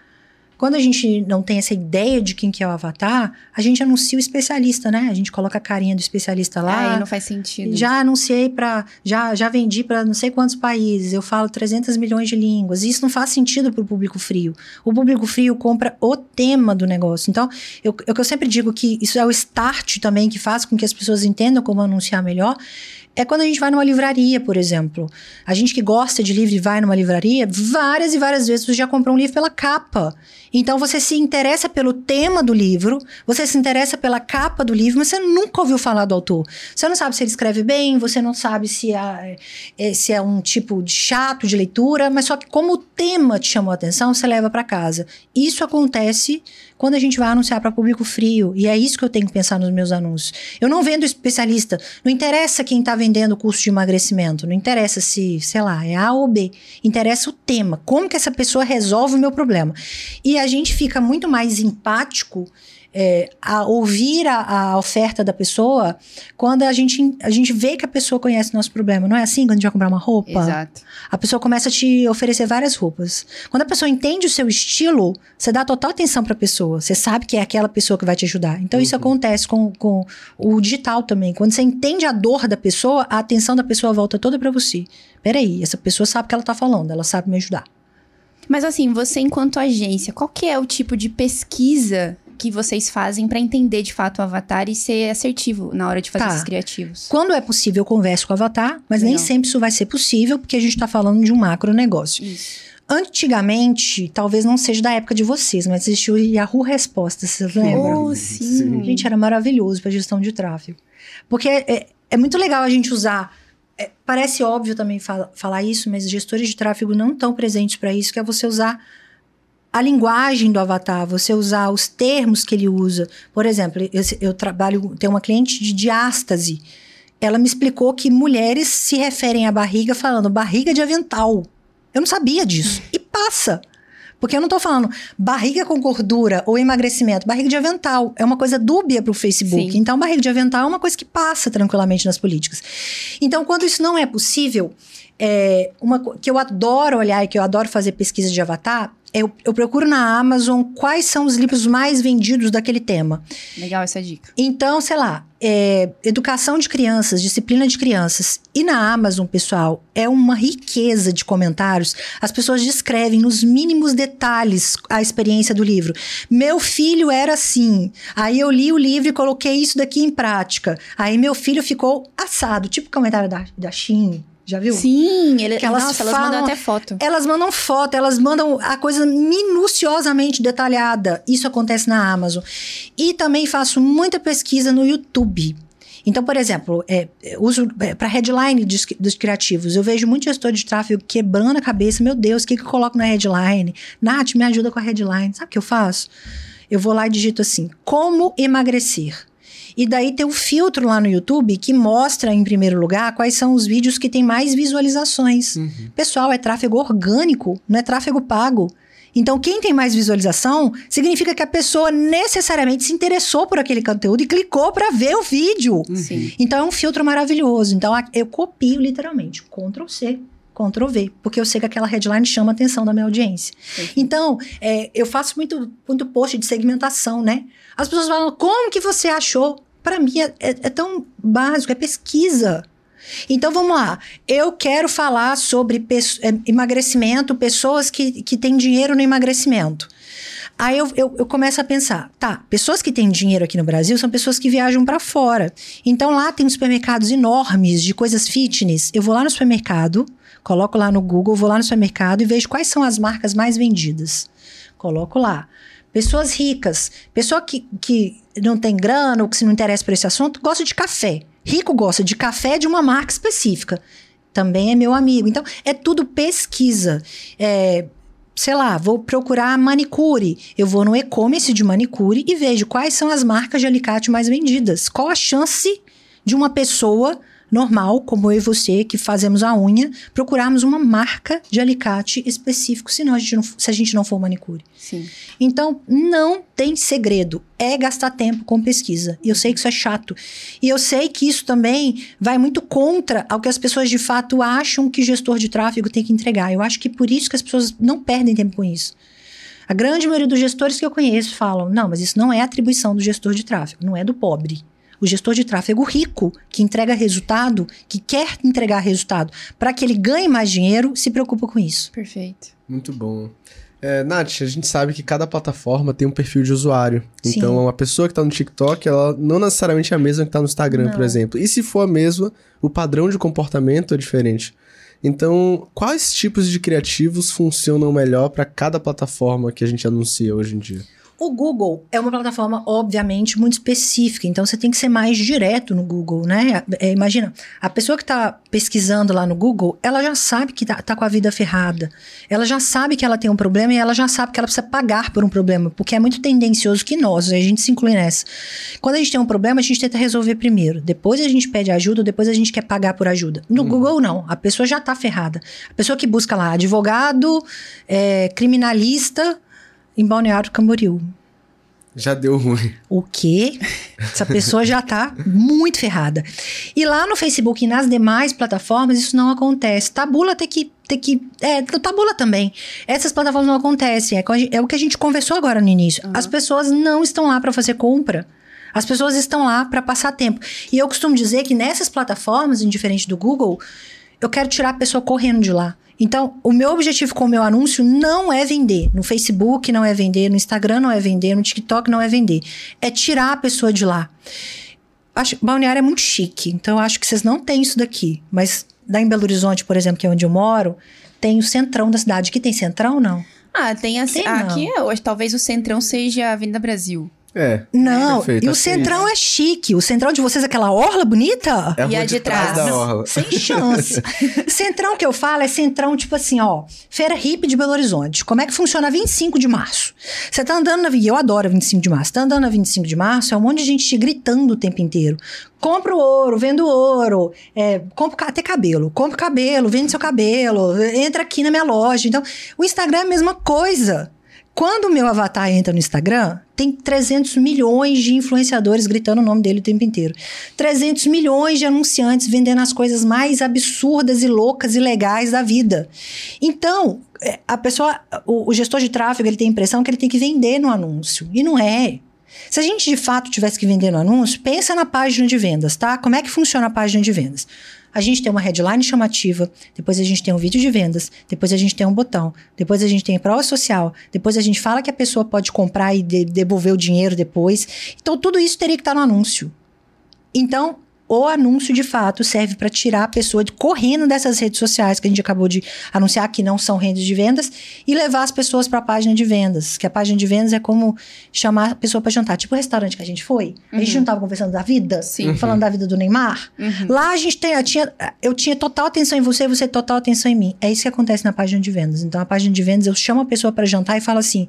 Quando a gente não tem essa ideia de quem que é o avatar, a gente anuncia o especialista, né? A gente coloca a carinha do especialista lá. Aí não faz sentido. Já anunciei para, já, já vendi para não sei quantos países, eu falo 300 milhões de línguas. Isso não faz sentido para o público frio. O público frio compra o tema do negócio. Então, eu, eu, eu sempre digo que isso é o start também que faz com que as pessoas entendam como anunciar melhor. É quando a gente vai numa livraria, por exemplo. A gente que gosta de livro e vai numa livraria, várias e várias vezes você já comprou um livro pela capa. Então você se interessa pelo tema do livro, você se interessa pela capa do livro, mas você nunca ouviu falar do autor. Você não sabe se ele escreve bem, você não sabe se é, é, se é um tipo de chato de leitura, mas só que como o tema te chamou a atenção, você leva para casa. Isso acontece quando a gente vai anunciar para público frio. E é isso que eu tenho que pensar nos meus anúncios. Eu não vendo especialista. Não interessa quem está vendendo o curso de emagrecimento. Não interessa se, sei lá, é A ou B. Interessa o tema. Como que essa pessoa resolve o meu problema. E a gente fica muito mais empático é, a ouvir a, a, oferta da pessoa quando a gente, a gente vê que a pessoa conhece o nosso problema. Não é assim quando a gente vai comprar uma roupa? Exato. A pessoa começa a te oferecer várias roupas. Quando a pessoa entende o seu estilo, você dá total atenção para a pessoa. Você sabe que é aquela pessoa que vai te ajudar. Então, uhum. isso acontece com, com o digital também. Quando você entende a dor da pessoa, a atenção da pessoa volta toda para você. Peraí, essa pessoa sabe o que ela tá falando, ela sabe me ajudar. Mas assim, você enquanto agência, qual que é o tipo de pesquisa que vocês fazem para entender de fato o avatar e ser assertivo na hora de fazer Tá. esses criativos? Quando é possível, eu converso com o avatar, mas nem sempre isso vai ser possível, porque a gente está falando de um macro negócio. Isso. Antigamente, talvez não seja da época de vocês, mas existiu o Yahoo Respostas, vocês lembram? Oh, sim. Gente, era maravilhoso para gestão de tráfego. Porque é, é muito legal a gente usar. é, parece óbvio também fala- falar isso, mas gestores de tráfego não estão presentes para isso, que é você usar a linguagem do avatar, você usar os termos que ele usa. Por exemplo, eu, eu trabalho, tem uma cliente de diástase. Ela me explicou que mulheres se referem à barriga falando barriga de avental. Eu não sabia disso. E passa. Porque eu não tô falando barriga com gordura ou emagrecimento, barriga de avental. É uma coisa dúbia pro Facebook. Sim. Então, barriga de avental é uma coisa que passa tranquilamente nas políticas. Então, quando isso não é possível, é, uma que eu adoro olhar e que eu adoro fazer pesquisa de avatar eu, eu procuro na Amazon quais são os livros mais vendidos daquele tema. Legal essa dica. Então, sei lá, é, educação de crianças, disciplina de crianças. E na Amazon, pessoal, é uma riqueza de comentários. As pessoas descrevem nos mínimos detalhes a experiência do livro. Meu filho era assim. Aí eu li o livro e coloquei isso daqui em prática. Aí meu filho ficou assado, tipo o comentário da, da Shin. Já viu? Sim, ele, Que elas nossa, elas falam- mandam até foto. Elas mandam foto, elas mandam a coisa minuciosamente detalhada. Isso acontece na Amazon. E também faço muita pesquisa no YouTube. Então, por exemplo, é, eu uso para headline dos, dos criativos. Eu vejo muito gestor de tráfego quebrando a cabeça. Meu Deus, o que, que eu coloco na headline? Nath, me ajuda com a headline. Sabe o que eu faço? Eu vou lá e digito assim: como emagrecer? E daí tem um filtro lá no YouTube que mostra, em primeiro lugar, quais são os vídeos que têm mais visualizações. Pessoal, é tráfego orgânico, não é tráfego pago. Então, quem tem mais visualização significa que a pessoa necessariamente se interessou por aquele conteúdo e clicou para ver o vídeo. Sim. Então, é um filtro maravilhoso. Então, eu copio literalmente, Ctrl C, Ctrl V, porque eu sei que aquela headline chama a atenção da minha audiência. Então, é, eu faço muito, muito post de segmentação, né? As pessoas falam, como que você achou? Para mim, é, é- é tão básico, é pesquisa. Então, vamos lá. Eu quero falar sobre pesso- é, emagrecimento, pessoas que, que têm dinheiro no emagrecimento. Aí eu, eu, eu começo a pensar, tá, pessoas que têm dinheiro aqui no Brasil são pessoas que viajam para fora. Então lá tem supermercados enormes de coisas fitness. Eu vou lá no supermercado, coloco lá no Google, vou lá no supermercado e vejo quais são as marcas mais vendidas. Coloco lá. Pessoas ricas, pessoa que, que não tem grana ou que se não interessa por esse assunto, gosta de café. Rico gosta de café de uma marca específica. Também é meu amigo. Então, é tudo pesquisa. É, sei lá, vou procurar manicure. Eu vou no e-commerce de manicure e vejo quais são as marcas de alicate mais vendidas. Qual a chance de uma pessoa normal, como eu e você, que fazemos a unha, procurarmos uma marca de alicate específico, se, a gente não, se a gente não for manicure. Sim. Então, não tem segredo. É gastar tempo com pesquisa. E eu sei que isso é chato. E eu sei que isso também vai muito contra ao que as pessoas de fato acham que gestor de tráfego tem que entregar. Eu acho que por isso que as pessoas não perdem tempo com isso. A grande maioria dos gestores que eu conheço falam: não, mas isso não é atribuição do gestor de tráfego, não é do pobre. O gestor de tráfego rico, que entrega resultado, que quer entregar resultado, para que ele ganhe mais dinheiro, se preocupa com isso. Perfeito. Muito bom. É, Nath, a gente sabe que cada plataforma tem um perfil de usuário. Sim. Então, uma pessoa que tá no TikTok, ela não necessariamente é a mesma que tá no Instagram, por Não. exemplo. E se for a mesma, o padrão de comportamento é diferente. Então, quais tipos de criativos funcionam melhor para cada plataforma que a gente anuncia hoje em dia? O Google é uma plataforma, obviamente, muito específica, então você tem que ser mais direto no Google, né? É, imagina, a pessoa que está pesquisando lá no Google, ela já sabe que tá, tá com a vida ferrada. Ela já sabe que ela tem um problema e ela já sabe que ela precisa pagar por um problema, porque é muito tendencioso que nós, a gente se inclui nessa. Quando a gente tem um problema, a gente tenta resolver primeiro. Depois a gente pede ajuda, depois a gente quer pagar por ajuda. No Google, não. A pessoa já tá ferrada. A pessoa que busca lá advogado, é, criminalista em Balneário Camboriú. Já deu ruim. O quê? Essa pessoa já tá muito ferrada. E lá no Facebook e nas demais plataformas isso não acontece. Tabula tem que. Tem que é, tabula também. Essas plataformas não acontecem. É, é o que a gente conversou agora no início. As pessoas não estão lá para fazer compra. As pessoas estão lá para passar tempo. E eu costumo dizer que nessas plataformas, indiferente do Google, eu quero tirar a pessoa correndo de lá. Então, o meu objetivo com o meu anúncio não é vender. No Facebook não é vender, no Instagram não é vender, no TikTok não é vender. É tirar a pessoa de lá. Acho, Balneário é muito chique, então eu acho que vocês não têm isso daqui. Mas lá em Belo Horizonte, por exemplo, que é onde eu moro, tem o centrão da cidade. Aqui tem centrão, não? Ah, tem a. Tem, aqui, é, hoje, talvez o centrão seja a Avenida Brasil. É. Não, Perfeito, e o acho que é centrão é chique. O centrão de vocês, aquela orla bonita? É a E a de trás? da Não, orla. Sem chance. centrão que eu falo é centrão, tipo assim, ó. Feira hippie de Belo Horizonte. Como é que funciona a 25 de março? Você tá andando na... E eu adoro a 25 de março. Tá andando na 25 de março, é um monte de gente te gritando o tempo inteiro. Compra o ouro, vendo ouro, é, compra até cabelo. Compra o cabelo, vende seu cabelo, entra aqui na minha loja. Então, o Instagram é a mesma coisa. Quando o meu avatar entra no Instagram, tem 300 milhões de influenciadores gritando o nome dele o tempo inteiro. 300 milhões de anunciantes vendendo as coisas mais absurdas e loucas e legais da vida. Então, é, a pessoa, o, o gestor de tráfego, ele tem a impressão que ele tem que vender no anúncio. E não é. Se a gente de fato tivesse que vender no anúncio, pensa na página de vendas, tá? Como é que funciona a página de vendas? A gente tem uma headline chamativa, depois a gente tem um vídeo de vendas, depois a gente tem um botão, depois a gente tem prova social, depois a gente fala que a pessoa pode comprar e de devolver o dinheiro depois. Então, tudo isso teria que estar no anúncio. Então, o anúncio de fato serve para tirar a pessoa de correndo dessas redes sociais que a gente acabou de anunciar que não são redes de vendas e levar as pessoas para a página de vendas, que a página de vendas é como chamar a pessoa para jantar, tipo o restaurante que a gente foi. A gente não estava conversando da vida, Sim. falando da vida do Neymar. Lá a gente tem, eu tinha, eu tinha total atenção em você e você total atenção em mim. É isso que acontece na página de vendas. Então a página de vendas eu chamo a pessoa para jantar e falo assim: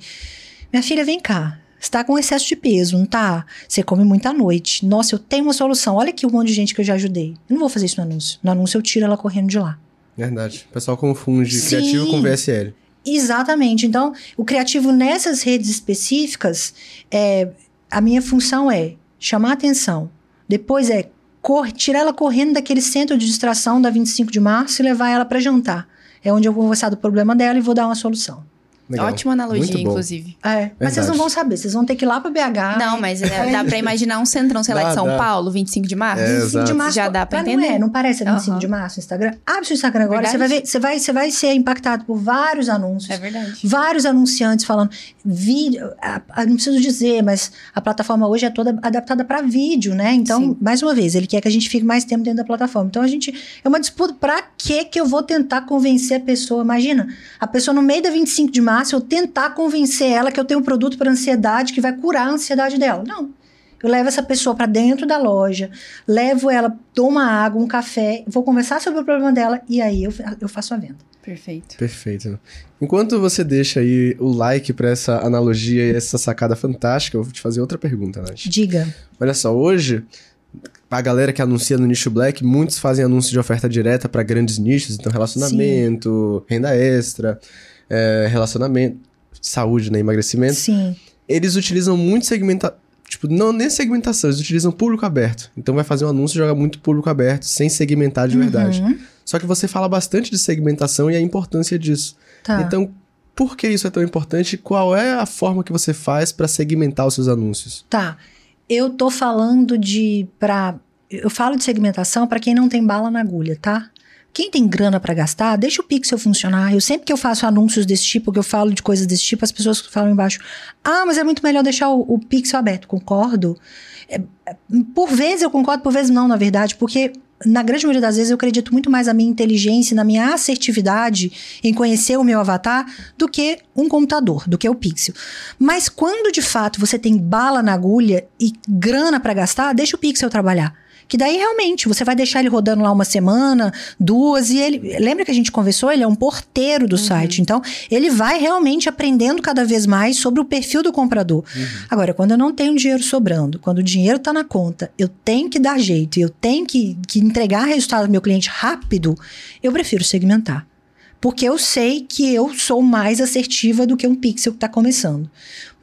"Minha filha, vem cá. Você tá com excesso de peso, não tá? Você come muito à noite. Nossa, eu tenho uma solução. Olha aqui um monte de gente que eu já ajudei. Eu não vou fazer isso no anúncio. No anúncio eu tiro ela correndo de lá. Verdade. O pessoal confunde Sim. criativo com VSL. Exatamente. Então, o criativo nessas redes específicas, é, a minha função é chamar atenção. Depois é cor- tirar ela correndo daquele centro de distração da 25 de março e levar ela para jantar. É onde eu vou conversar do problema dela e vou dar uma solução. Legal. Ótima analogia, inclusive. É, mas vocês não Verdade. vão saber, vocês vão ter que ir lá para BH. Não, mas é, dá pra imaginar um centrão, sei lá, Dá, de São dá. Paulo, 25 de março. É, 25 de março. Já dá pra mas entender. Não, é, não parece a 25 Aham. de março o Instagram? Abre seu Instagram agora, você vai, Verdade. ver, você, vai, você vai ser impactado por vários anúncios. É verdade. Vários anunciantes falando vídeo, a- a- não preciso dizer, mas a plataforma hoje é toda adaptada para vídeo, né? Então, Sim. mais uma vez, ele quer que a gente fique mais tempo dentro da plataforma. Então, a gente é uma disputa. Para que que eu vou tentar convencer a pessoa? Imagina, a pessoa no meio da 25 de março, eu tentar convencer ela que eu tenho um produto para ansiedade que vai curar a ansiedade dela. Não. Eu levo essa pessoa para dentro da loja, levo ela, dou uma água, um café, vou conversar sobre o problema dela e aí eu, eu faço a venda. Perfeito. Perfeito. Enquanto você deixa aí o like pra essa analogia e essa sacada fantástica, eu vou te fazer outra pergunta, Nath. Diga. Olha só, hoje, a galera que anuncia no nicho black, muitos fazem anúncio de oferta direta pra grandes nichos, então relacionamento, renda extra, é, relacionamento, saúde, né, emagrecimento. Sim. Eles utilizam muito segmenta... Tipo, não nem segmentação, eles utilizam público aberto. Então vai fazer um anúncio e joga muito público aberto, sem segmentar de verdade. Uhum. Só que você fala bastante de segmentação e a importância disso. Tá. Então, por que isso é tão importante e qual é a forma que você faz pra segmentar os seus anúncios? Tá. Eu tô falando de para eu falo de segmentação para quem não tem bala na agulha, tá? Quem tem grana para gastar, deixa o Pixel funcionar. Eu sempre que eu faço anúncios desse tipo, que eu falo de coisas desse tipo, as pessoas falam embaixo: "Ah, mas é muito melhor deixar o, o Pixel aberto". Concordo. É, é, por vezes eu concordo, por vezes não, na verdade, porque na grande maioria das vezes eu acredito muito mais na minha inteligência, na minha assertividade em conhecer o meu avatar do que um computador, do que o Pixel. Mas quando de fato você tem bala na agulha e grana para gastar, deixa o Pixel trabalhar. Que daí realmente você vai deixar ele rodando lá uma semana, duas, e ele. Lembra que a gente conversou? Ele é um porteiro do site. Então, ele vai realmente aprendendo cada vez mais sobre o perfil do comprador. Agora, quando eu não tenho dinheiro sobrando, quando o dinheiro está na conta, eu tenho que dar jeito, eu tenho que, que entregar resultado ao meu cliente rápido, eu prefiro segmentar. Porque eu sei que eu sou mais assertiva do que um pixel que está começando.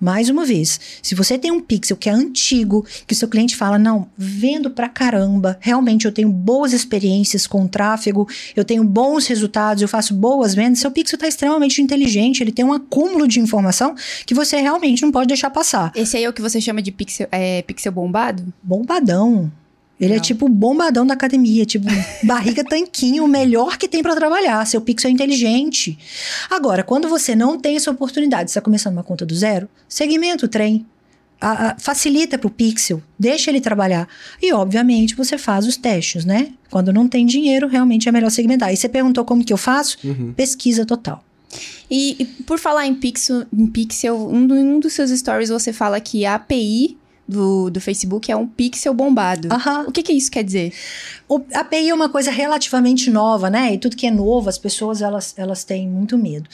Mais uma vez, se você tem um pixel que é antigo, que seu cliente fala, não, vendo pra caramba, realmente eu tenho boas experiências com o tráfego, eu tenho bons resultados, eu faço boas vendas, seu pixel está extremamente inteligente, ele tem um acúmulo de informação que você realmente não pode deixar passar. Esse aí é o que você chama de pixel, é, pixel bombado? Bombadão. Ele é tipo o bombadão da academia, tipo barriga tanquinho, o melhor que tem pra trabalhar. Seu pixel é inteligente. Agora, quando você não tem essa oportunidade, você está começando uma conta do zero, segmenta o trem. A- a- facilita pro pixel, deixa ele trabalhar. E, obviamente, você faz os testes, né? Quando não tem dinheiro, realmente é melhor segmentar. E você perguntou como que eu faço? Uhum. Pesquisa total. E, e por falar em pixel, em pixel um, um dos seus stories você fala que a API do, do Facebook é um pixel bombado. Aham. O que, que isso quer dizer? O a API é uma coisa relativamente nova, né? E tudo que é novo, as pessoas elas, elas têm muito medo.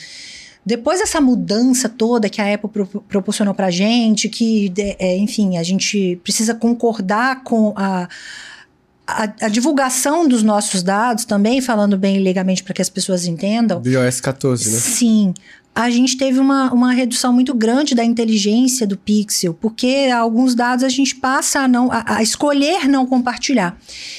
Depois dessa mudança toda que a Apple pro- proporcionou pra gente, que, é, enfim, a gente precisa concordar com a, a, a divulgação dos nossos dados também, falando bem legalmente para que as pessoas entendam. Do iOS 14, né? Sim. A gente teve uma, uma redução muito grande da inteligência do pixel, porque alguns dados a gente passa a, não, a, a escolher não compartilhar.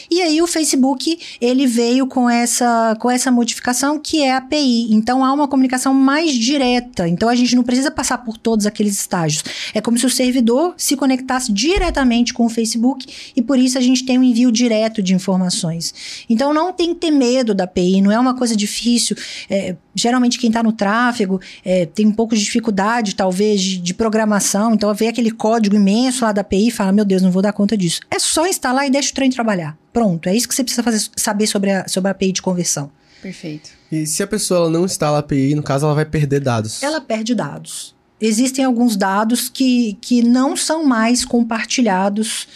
E aí o Facebook, ele veio com essa, com essa modificação que é a API. Então há uma comunicação mais direta. Então a gente não precisa passar por todos aqueles estágios. É como se o servidor se conectasse diretamente com o Facebook e por isso a gente tem um envio direto de informações. Então não tem que ter medo da API, não é uma coisa difícil. É, geralmente quem está no tráfego é, tem um pouco de dificuldade, talvez, de, de, programação. Então, vê aquele código imenso lá da API e fala: Meu Deus, não vou dar conta disso. É só instalar e deixa o trem trabalhar. Pronto, é isso que você precisa fazer, saber sobre a, sobre a API de conversão. Perfeito. E se a pessoa ela não instala a API, no caso, ela vai perder dados? Ela perde dados. Existem alguns dados que, que não são mais compartilhados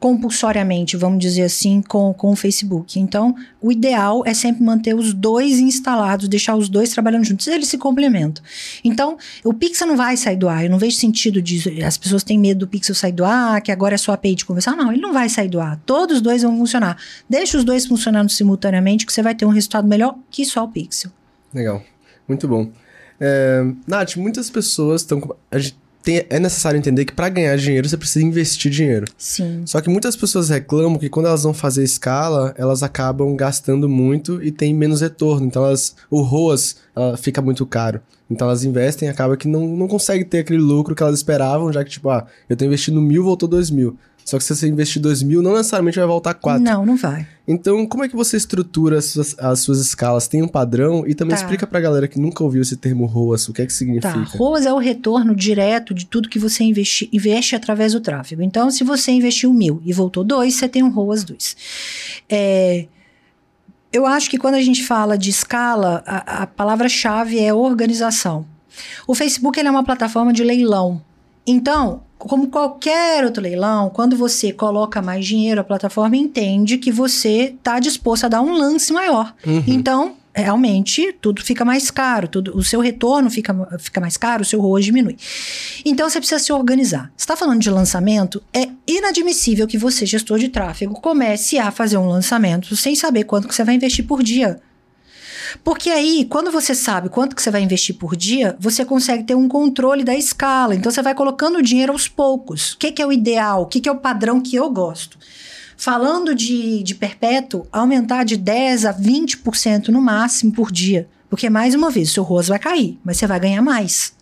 compulsoriamente, vamos dizer assim, com, com o Facebook. Então, o ideal é sempre manter os dois instalados, deixar os dois trabalhando juntos. Eles se complementam. Então, o Pixel não vai sair do ar. Eu não vejo sentido disso. As pessoas têm medo do Pixel sair do ar, que agora é só API de conversar. Não, ele não vai sair do ar. Todos os dois vão funcionar. Deixa os dois funcionando simultaneamente, que você vai ter um resultado melhor que só o Pixel. Legal. Muito bom. É, Nath, muitas pessoas estão tem, é necessário entender que para ganhar dinheiro você precisa investir dinheiro. Sim. Só que muitas pessoas reclamam que quando elas vão fazer escala, elas acabam gastando muito e tem menos retorno. Então elas, o ROAS fica muito caro. Então elas investem e acaba que não, não consegue ter aquele lucro que elas esperavam, já que tipo, ah, eu tô investindo mil, voltou dois mil. Só que se você investir 2 mil, não necessariamente vai voltar 4. Não, não vai. Então, como é que você estrutura as suas, as suas escalas? Tem um padrão? E também tá. explica pra galera que nunca ouviu esse termo ROAS, o que é que significa? Tá. ROAS é o retorno direto de tudo que você investi, investe através do tráfego. Então, se você investiu mil e voltou dois, você tem um ROAS 2. É... Eu acho que quando a gente fala de escala, a, a palavra-chave é organização. O Facebook é uma plataforma de leilão. Então, como qualquer outro leilão, quando você coloca mais dinheiro, a plataforma entende que você está disposto a dar um lance maior. Uhum. Então, realmente, tudo fica mais caro, tudo, o seu retorno fica, fica mais caro, o seu ROAS diminui. Então, você precisa se organizar. Você está falando de lançamento, é inadmissível que você, gestor de tráfego, comece a fazer um lançamento sem saber quanto que você vai investir por dia. Porque aí, quando você sabe quanto que você vai investir por dia, você consegue ter um controle da escala. Então, você vai colocando o dinheiro aos poucos. O que, que é o ideal? O que, que é o padrão que eu gosto? Falando de, de perpétuo, aumentar de 10% a 20% no máximo por dia. Porque, mais uma vez, o seu rosto vai cair, mas você vai ganhar mais.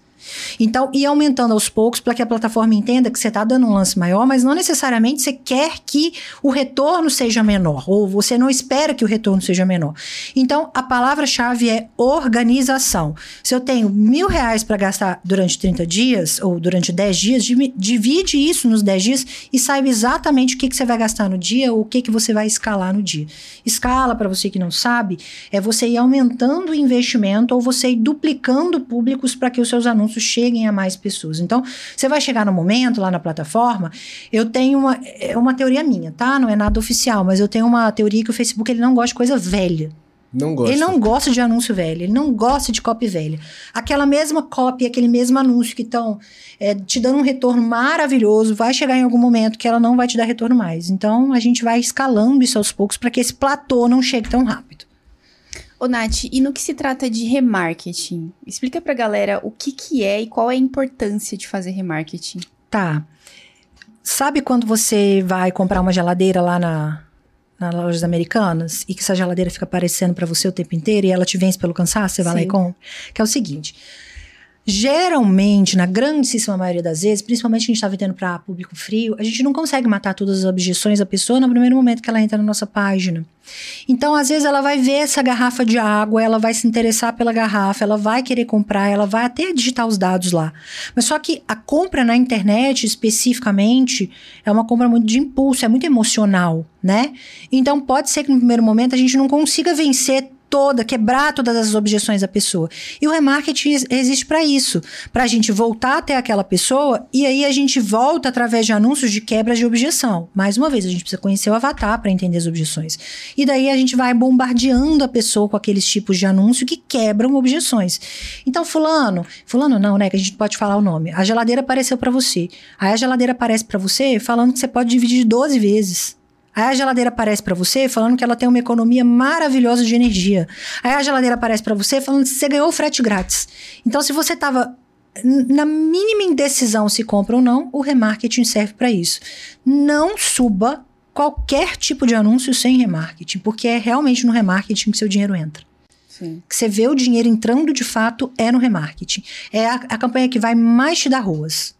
Então, ir aumentando aos poucos para que a plataforma entenda que você está dando um lance maior, mas não necessariamente você quer que o retorno seja menor, ou você não espera que o retorno seja menor. Então, a palavra-chave é organização. Se eu tenho mil reais para gastar durante 30 dias, ou durante 10 dias, divide isso nos 10 dias e saiba exatamente o que, que você vai gastar no dia ou o que, que você vai escalar no dia. Escala, para você que não sabe, é você ir aumentando o investimento ou você ir duplicando públicos para que os seus anúncios anúncios cheguem a mais pessoas. Então, você vai chegar no momento lá na plataforma, eu tenho uma, é uma teoria minha, tá? Não é nada oficial, mas eu tenho uma teoria que o Facebook ele não gosta de coisa velha. Não gosta. Ele não gosta de anúncio velho, ele não gosta de copy velha. Aquela mesma copy, aquele mesmo anúncio que estão é, te dando um retorno maravilhoso, vai chegar em algum momento que ela não vai te dar retorno mais. Então, a gente vai escalando isso aos poucos para que esse platô não chegue tão rápido. Ô, Nath, e no que se trata de remarketing? Explica pra galera o que que é e qual é a importância de fazer remarketing. Tá. Sabe quando você vai comprar uma geladeira lá na, nas lojas americanas e que essa geladeira fica aparecendo para você o tempo inteiro e ela te vence pelo cansaço, você vai Sim. lá e compra? Que é o seguinte, Geralmente, na grandíssima maioria das vezes, principalmente que a gente está vendendo para público frio, a gente não consegue matar todas as objeções da pessoa no primeiro momento que ela entra na nossa página. Então, às vezes, ela vai ver essa garrafa de água, ela vai se interessar pela garrafa, ela vai querer comprar, ela vai até digitar os dados lá. Mas só que a compra na internet, especificamente, é uma compra muito de impulso, é muito emocional, né? Então, pode ser que no primeiro momento a gente não consiga vencer toda, quebrar todas as objeções da pessoa. E o remarketing existe para isso, para a gente voltar até aquela pessoa e aí a gente volta através de anúncios de quebras de objeção. Mais uma vez, a gente precisa conhecer o avatar para entender as objeções. E daí a gente vai bombardeando a pessoa com aqueles tipos de anúncio que quebram objeções. Então, fulano, fulano não, né, que a gente pode falar o nome. A geladeira apareceu para você. Aí a geladeira aparece para você falando que você pode dividir 12 vezes. Aí a geladeira aparece para você falando que ela tem uma economia maravilhosa de energia. Aí a geladeira aparece para você falando que você ganhou o frete grátis. Então, se você tava na mínima indecisão se compra ou não, o remarketing serve para isso. Não suba qualquer tipo de anúncio sem remarketing, porque é realmente no remarketing que seu dinheiro entra. Sim. Que você vê o dinheiro entrando de fato é no remarketing. É a, a campanha que vai mais te dar ruas.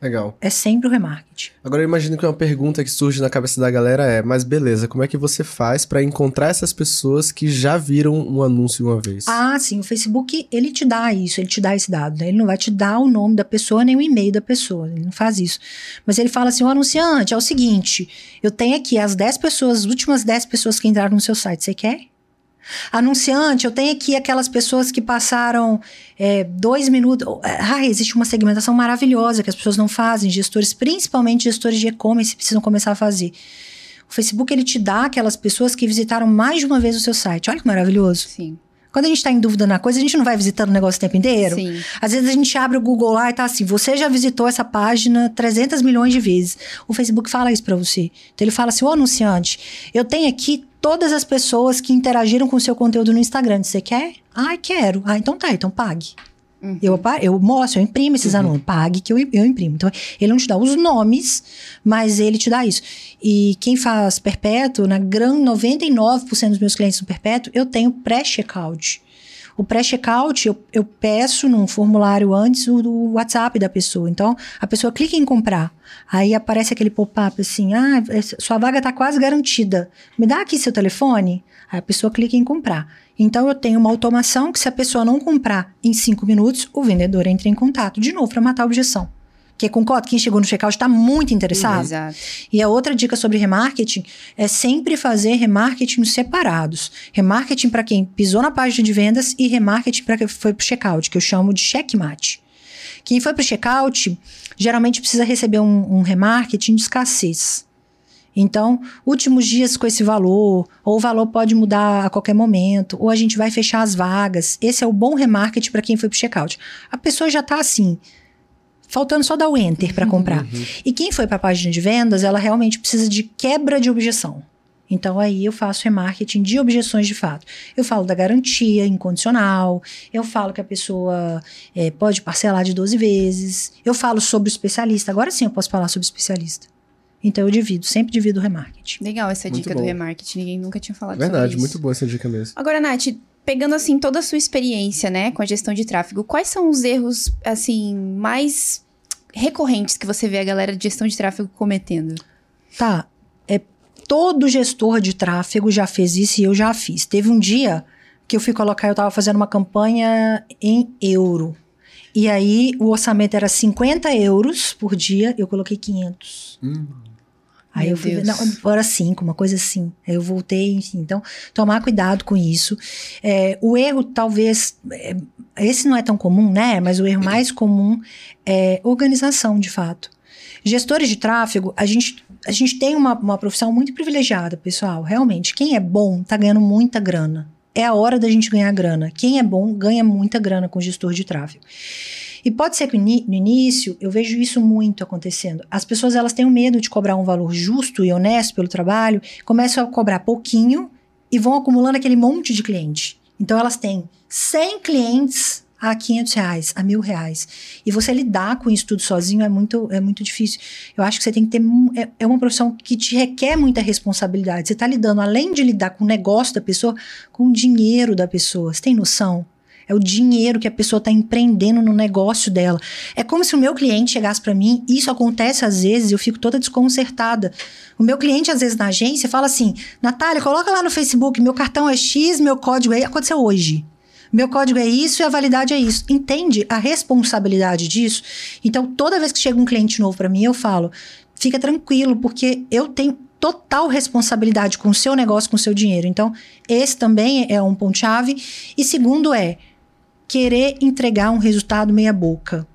Legal. É sempre o remarketing. Agora eu imagino que uma pergunta que surge na cabeça da galera é: mas beleza, como é que você faz para encontrar essas pessoas que já viram um anúncio uma vez? Ah, sim, o Facebook, ele te dá isso, ele te dá esse dado, né? Ele não vai te dar o nome da pessoa nem o e-mail da pessoa, ele não faz isso. Mas ele fala assim: o anunciante, é o seguinte, eu tenho aqui as 10 pessoas, as últimas 10 pessoas que entraram no seu site, você quer? Anunciante, eu tenho aqui aquelas pessoas que passaram é, dois minutos. Ah, existe uma segmentação maravilhosa que as pessoas não fazem, gestores, principalmente gestores de e-commerce, precisam começar a fazer. O Facebook ele te dá aquelas pessoas que visitaram mais de uma vez o seu site. Olha que maravilhoso. Sim. Quando a gente está em dúvida na coisa, a gente não vai visitando o negócio o tempo inteiro? Sim. Às vezes a gente abre o Google lá e tá assim, você já visitou essa página 300 milhões de vezes. O Facebook fala isso para você. Então ele fala assim, ô anunciante, eu tenho aqui todas as pessoas que interagiram com o seu conteúdo no Instagram. Você quer? Ah, quero. Ah, então tá, então pague. Uhum. Eu, eu mostro, eu imprimo esses anúncios. Pague que eu, eu imprimo. Então, ele não te dá os nomes, mas ele te dá isso. E quem faz perpétuo, na grande 99% dos meus clientes no perpétuo, eu tenho pré-checkout. O pré-checkout, eu, eu peço num formulário antes o WhatsApp da pessoa. Então, a pessoa clica em comprar. Aí aparece aquele pop-up assim: ah, essa- sua vaga está quase garantida. Me dá aqui seu telefone. Aí a pessoa clica em comprar. Então, eu tenho uma automação que, se a pessoa não comprar em cinco minutos, o vendedor entra em contato de novo para matar a objeção. Porque concordo, quem chegou no checkout está muito interessado. Exato. E a outra dica sobre remarketing é sempre fazer remarketing separados. Remarketing para quem pisou na página de vendas e remarketing para quem foi para o checkout, que eu chamo de checkmate. Quem foi para o checkout geralmente precisa receber um, um remarketing de escassez. Então, últimos dias com esse valor, ou o valor pode mudar a qualquer momento, ou a gente vai fechar as vagas. Esse é o bom remarketing para quem foi para o checkout. A pessoa já está assim, faltando só dar o enter para comprar. E quem foi para a página de vendas, ela realmente precisa de quebra de objeção. Então aí eu faço remarketing de objeções de fato. Eu falo da garantia incondicional, eu falo que a pessoa eh, pode parcelar de 12 vezes, eu falo sobre o especialista. Agora sim eu posso falar sobre o especialista. Então eu divido, sempre divido o remarketing. Legal essa Muito dica do bom. remarketing. Ninguém nunca tinha falado Verdade, sobre isso. muito boa essa dica mesmo. Agora, Nath, pegando assim toda a sua experiência, né, com a gestão de tráfego, quais são os erros assim mais recorrentes que você vê a galera de gestão de tráfego cometendo? Tá, é, todo gestor de tráfego já fez isso e eu já fiz. Teve um dia que eu fui colocar, eu estava fazendo uma campanha em euro. E aí o orçamento era 50 euros por dia, eu coloquei 500. Hum. Aí Meu eu fui, Deus. não, era 5, uma coisa assim. Aí eu voltei, enfim. Então, tomar cuidado com isso. É, o erro, talvez, é, esse não é tão comum, né? Mas o erro mais comum é organização, de fato. Gestores de tráfego, a gente, a gente tem uma, uma profissão muito privilegiada, pessoal. Realmente, quem é bom tá ganhando muita grana. É a hora da gente ganhar grana. Quem é bom ganha muita grana com gestor de tráfego. E pode ser que no início eu vejo isso muito acontecendo. As pessoas elas têm o medo de cobrar um valor justo e honesto pelo trabalho, começam a cobrar pouquinho e vão acumulando aquele monte de cliente. Então elas têm 100 clientes a 500 reais, a mil reais. E você lidar com isso tudo sozinho é muito, é muito difícil. Eu acho que você tem que ter. É, é uma profissão que te requer muita responsabilidade. Você está lidando, além de lidar com o negócio da pessoa, com o dinheiro da pessoa. Você tem noção? É o dinheiro que a pessoa está empreendendo no negócio dela. É como se o meu cliente chegasse para mim, isso acontece às vezes, eu fico toda desconcertada. O meu cliente, às vezes, na agência, fala assim: Natália, coloca lá no Facebook, meu cartão é X, meu código é. Aconteceu hoje. Meu código é isso e a validade é isso. Entende a responsabilidade disso? Então, toda vez que chega um cliente novo para mim, eu falo: fica tranquilo, porque eu tenho total responsabilidade com o seu negócio, com o seu dinheiro. Então, esse também é um ponto-chave. E segundo é querer entregar um resultado meia-boca.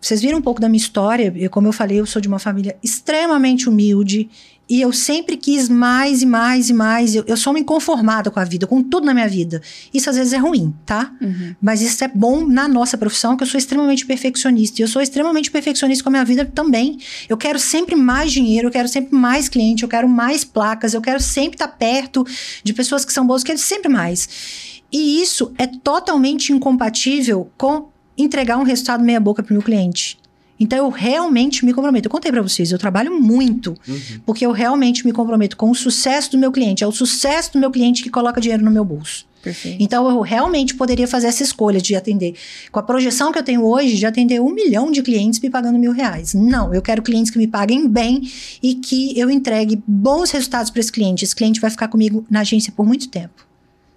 Vocês viram um pouco da minha história? Eu, como eu falei, eu sou de uma família extremamente humilde E eu sempre quis mais e mais e mais. Eu, eu sou uma inconformada com a vida, com tudo na minha vida. Isso às vezes é ruim, tá? Uhum. Mas isso é bom na nossa profissão, que eu sou extremamente perfeccionista. E eu sou extremamente perfeccionista com a minha vida também. Eu quero sempre mais dinheiro, eu quero sempre mais cliente, eu quero mais placas, eu quero sempre estar perto de pessoas que são boas, eu quero sempre mais. E isso é totalmente incompatível com entregar um resultado meia-boca para o meu cliente. Então eu realmente me comprometo. Eu contei para vocês, eu trabalho muito, Uhum. porque eu realmente me comprometo com o sucesso do meu cliente. É o sucesso do meu cliente que coloca dinheiro no meu bolso. Perfeito. Então eu realmente poderia fazer essa escolha de atender. Com a projeção que eu tenho hoje, de atender um milhão de clientes me pagando mil reais. Não, eu quero clientes que me paguem bem e que eu entregue bons resultados para esse cliente. Esse cliente vai ficar comigo na agência por muito tempo.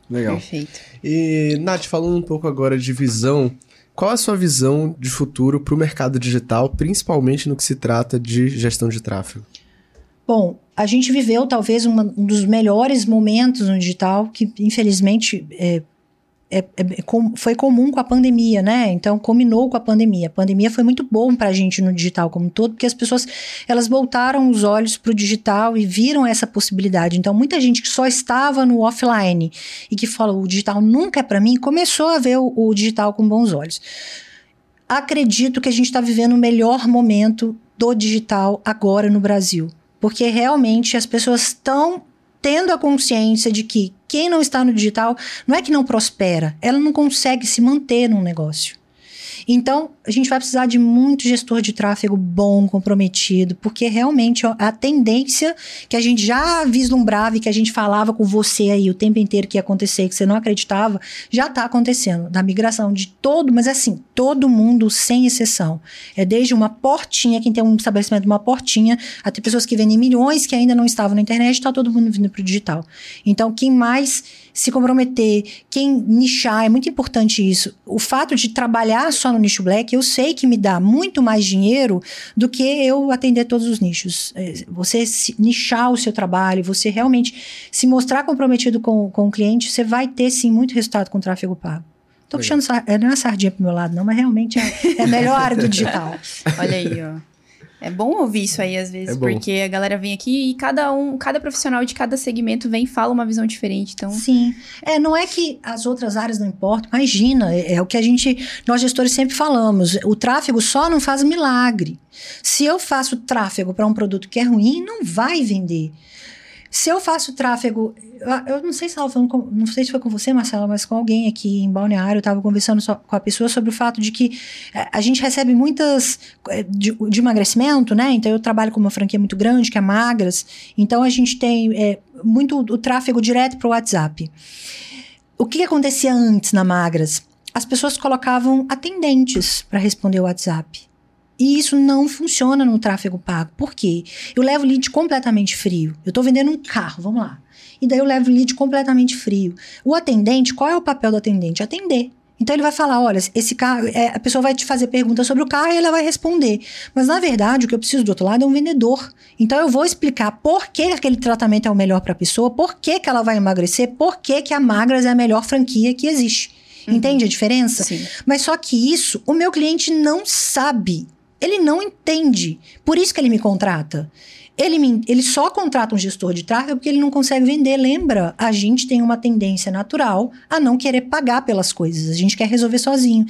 Legal. Perfeito. E, Nath, falando um pouco agora de visão, qual a sua visão de futuro para o mercado digital, principalmente no que se trata de gestão de tráfego? Bom, a gente viveu talvez uma- um dos melhores momentos no digital, que infelizmente é, é- é com- foi comum com a pandemia, né? Então, combinou com a pandemia. A pandemia foi muito bom pra gente no digital como um todo, porque as pessoas elas voltaram os olhos pro digital e viram essa possibilidade. Então, muita gente que só estava no offline e que fala o digital nunca é para mim, começou a ver o, o digital com bons olhos. Acredito que a gente está vivendo o melhor momento do digital agora no Brasil. Porque realmente as pessoas estão tendo a consciência de que quem não está no digital não é que não prospera, ela não consegue se manter num negócio. Então, a gente vai precisar de muito gestor de tráfego bom, comprometido, porque realmente a tendência que a gente já vislumbrava e que a gente falava com você aí o tempo inteiro que ia acontecer, que você não acreditava, já está acontecendo. Da migração de todo, mas assim, todo mundo sem exceção. É desde uma portinha, quem tem um estabelecimento, uma portinha, até pessoas que vendem milhões que ainda não estavam na internet, está todo mundo vindo para o digital. Então, quem mais se comprometer, quem nichar, é muito importante isso. O fato de trabalhar só no nicho black, eu sei que me dá muito mais dinheiro do que eu atender todos os nichos. É, Você se- nichar o seu trabalho, você realmente se mostrar comprometido com, com o cliente, você vai ter sim muito resultado com o tráfego pago. Tô puxando, é, não é sardinha pro meu lado, não, mas realmente é, é a melhor área do digital. Olha aí, ó. É bom ouvir isso aí às vezes, É porque a galera vem aqui e cada um, cada profissional de cada segmento vem e fala uma visão diferente. Então, Sim. É, não é que as outras áreas não importam. Imagina, é, é o que a gente, nós gestores sempre falamos. O tráfego só não faz milagre. Se eu faço tráfego para um produto que é ruim, não vai vender. Se eu faço tráfego, eu- não sei se estava falando, com, não sei se foi com você, Marcela, mas com alguém aqui em Balneário, eu estava conversando com a pessoa sobre o fato de que eh, a gente recebe muitas eh, de, de emagrecimento, né? Então eu trabalho com uma franquia muito grande, que é Magras. Então a gente tem eh, muito o tráfego direto para o WhatsApp. O que acontecia antes na Magras? As pessoas colocavam atendentes para responder o WhatsApp. E isso não funciona no tráfego pago. Por quê? Eu levo lead completamente frio. Eu estou vendendo um carro, vamos lá. E daí eu levo lead completamente frio. O atendente, qual é o papel do atendente? Atender. Então ele vai falar: olha, esse carro, é, a pessoa vai te fazer perguntas sobre o carro e ela vai responder. Mas na verdade, o que eu preciso do outro lado é um vendedor. Então eu vou explicar por que aquele tratamento é o melhor para a pessoa, por que, que ela vai emagrecer, por que, que a Magras é a melhor franquia que existe. Entende a diferença? sim. Mas só que isso, o meu cliente não sabe. Ele não entende. Por isso que ele me contrata. Ele, me- ele só contrata um gestor de tráfego porque ele não consegue vender. Lembra? A gente tem uma tendência natural a não querer pagar pelas coisas. A gente quer resolver sozinho.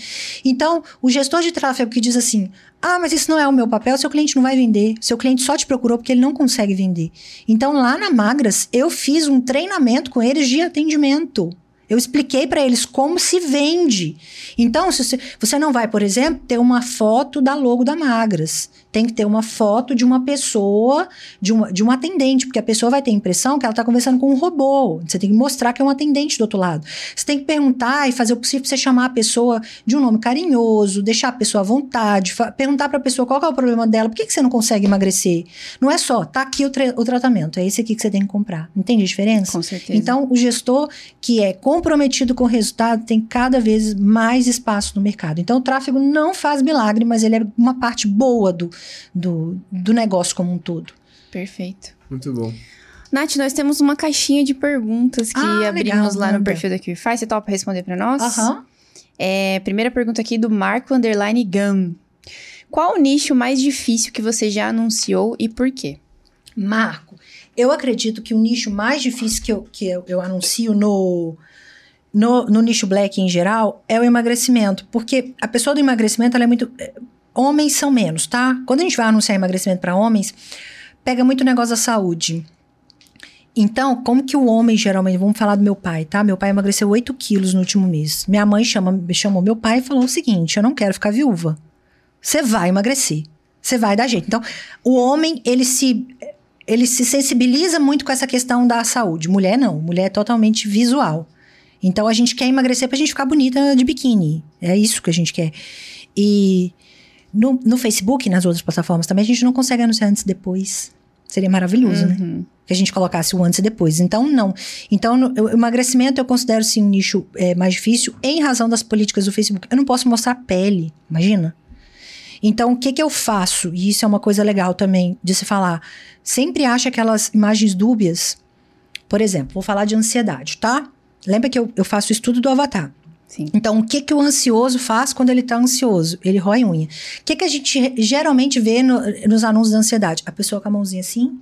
Então, o gestor de tráfego que diz assim: ah, mas isso não é o meu papel, seu cliente não vai vender. Seu cliente só te procurou porque ele não consegue vender. Então, lá na Magras, eu fiz um treinamento com eles de atendimento. Eu expliquei para eles como se vende. Então, se você, você não vai, por exemplo, ter uma foto da logo da Magras. Tem que ter uma foto de uma pessoa, de uma, de um atendente, porque a pessoa vai ter a impressão que ela está conversando com um robô. Você tem que mostrar que é um atendente do outro lado. Você tem que perguntar e fazer o possível para você chamar a pessoa de um nome carinhoso, deixar a pessoa à vontade, perguntar para a pessoa qual é o problema dela, por que, que você não consegue emagrecer? Não é só, tá aqui o, o tratamento, é esse aqui que você tem que comprar. Entende a diferença? Com certeza. Então, o gestor que é comprometido com o resultado tem cada vez mais espaço no mercado. Então, o tráfego não faz milagre, mas ele é uma parte boa do, do, do negócio como um todo. Perfeito. Muito bom. Nath, nós temos uma caixinha de perguntas que Ah, abrimos legal, lá no perfil da QFI. Você topa responder pra nós? Aham. É, primeira pergunta aqui do Marco Underline Gam. Qual o nicho mais difícil que você já anunciou e por quê? Marco, Eu acredito que o nicho mais difícil que eu, que eu, eu anuncio no, no, no, nicho black em geral é o emagrecimento. Porque a pessoa do emagrecimento, ela é muito. Homens são menos, tá? Quando a gente vai anunciar emagrecimento para homens, pega muito negócio da saúde. Então, como que o homem geralmente, vamos falar do meu pai, tá? Meu pai emagreceu 8 quilos no último mês. Minha mãe chama, chamou meu pai e falou o seguinte: eu não quero ficar viúva. Você vai emagrecer. Você vai dar jeito. Então, o homem, ele se ele se sensibiliza muito com essa questão da saúde. Mulher não, mulher é totalmente visual. Então a gente quer emagrecer pra gente ficar bonita de biquíni. É isso que a gente quer. E no, no Facebook e nas outras plataformas também a gente não consegue anunciar antes e depois. Seria maravilhoso, né? uhum. né? Que a gente colocasse o antes e depois. Então, não. Então, no, o emagrecimento eu considero sim um nicho é, mais difícil em razão das políticas do Facebook. Eu não posso mostrar pele, imagina. Então, o que, que eu faço? E isso é uma coisa legal também de se falar. Sempre acha aquelas imagens dúbias. Por exemplo, vou falar de ansiedade, tá? Lembra que eu, eu faço o estudo do avatar. Sim. Então, o que, que o ansioso faz quando ele está ansioso? Ele rói unha. O que, que a gente geralmente vê no, nos anúncios da ansiedade? A pessoa com a mãozinha assim,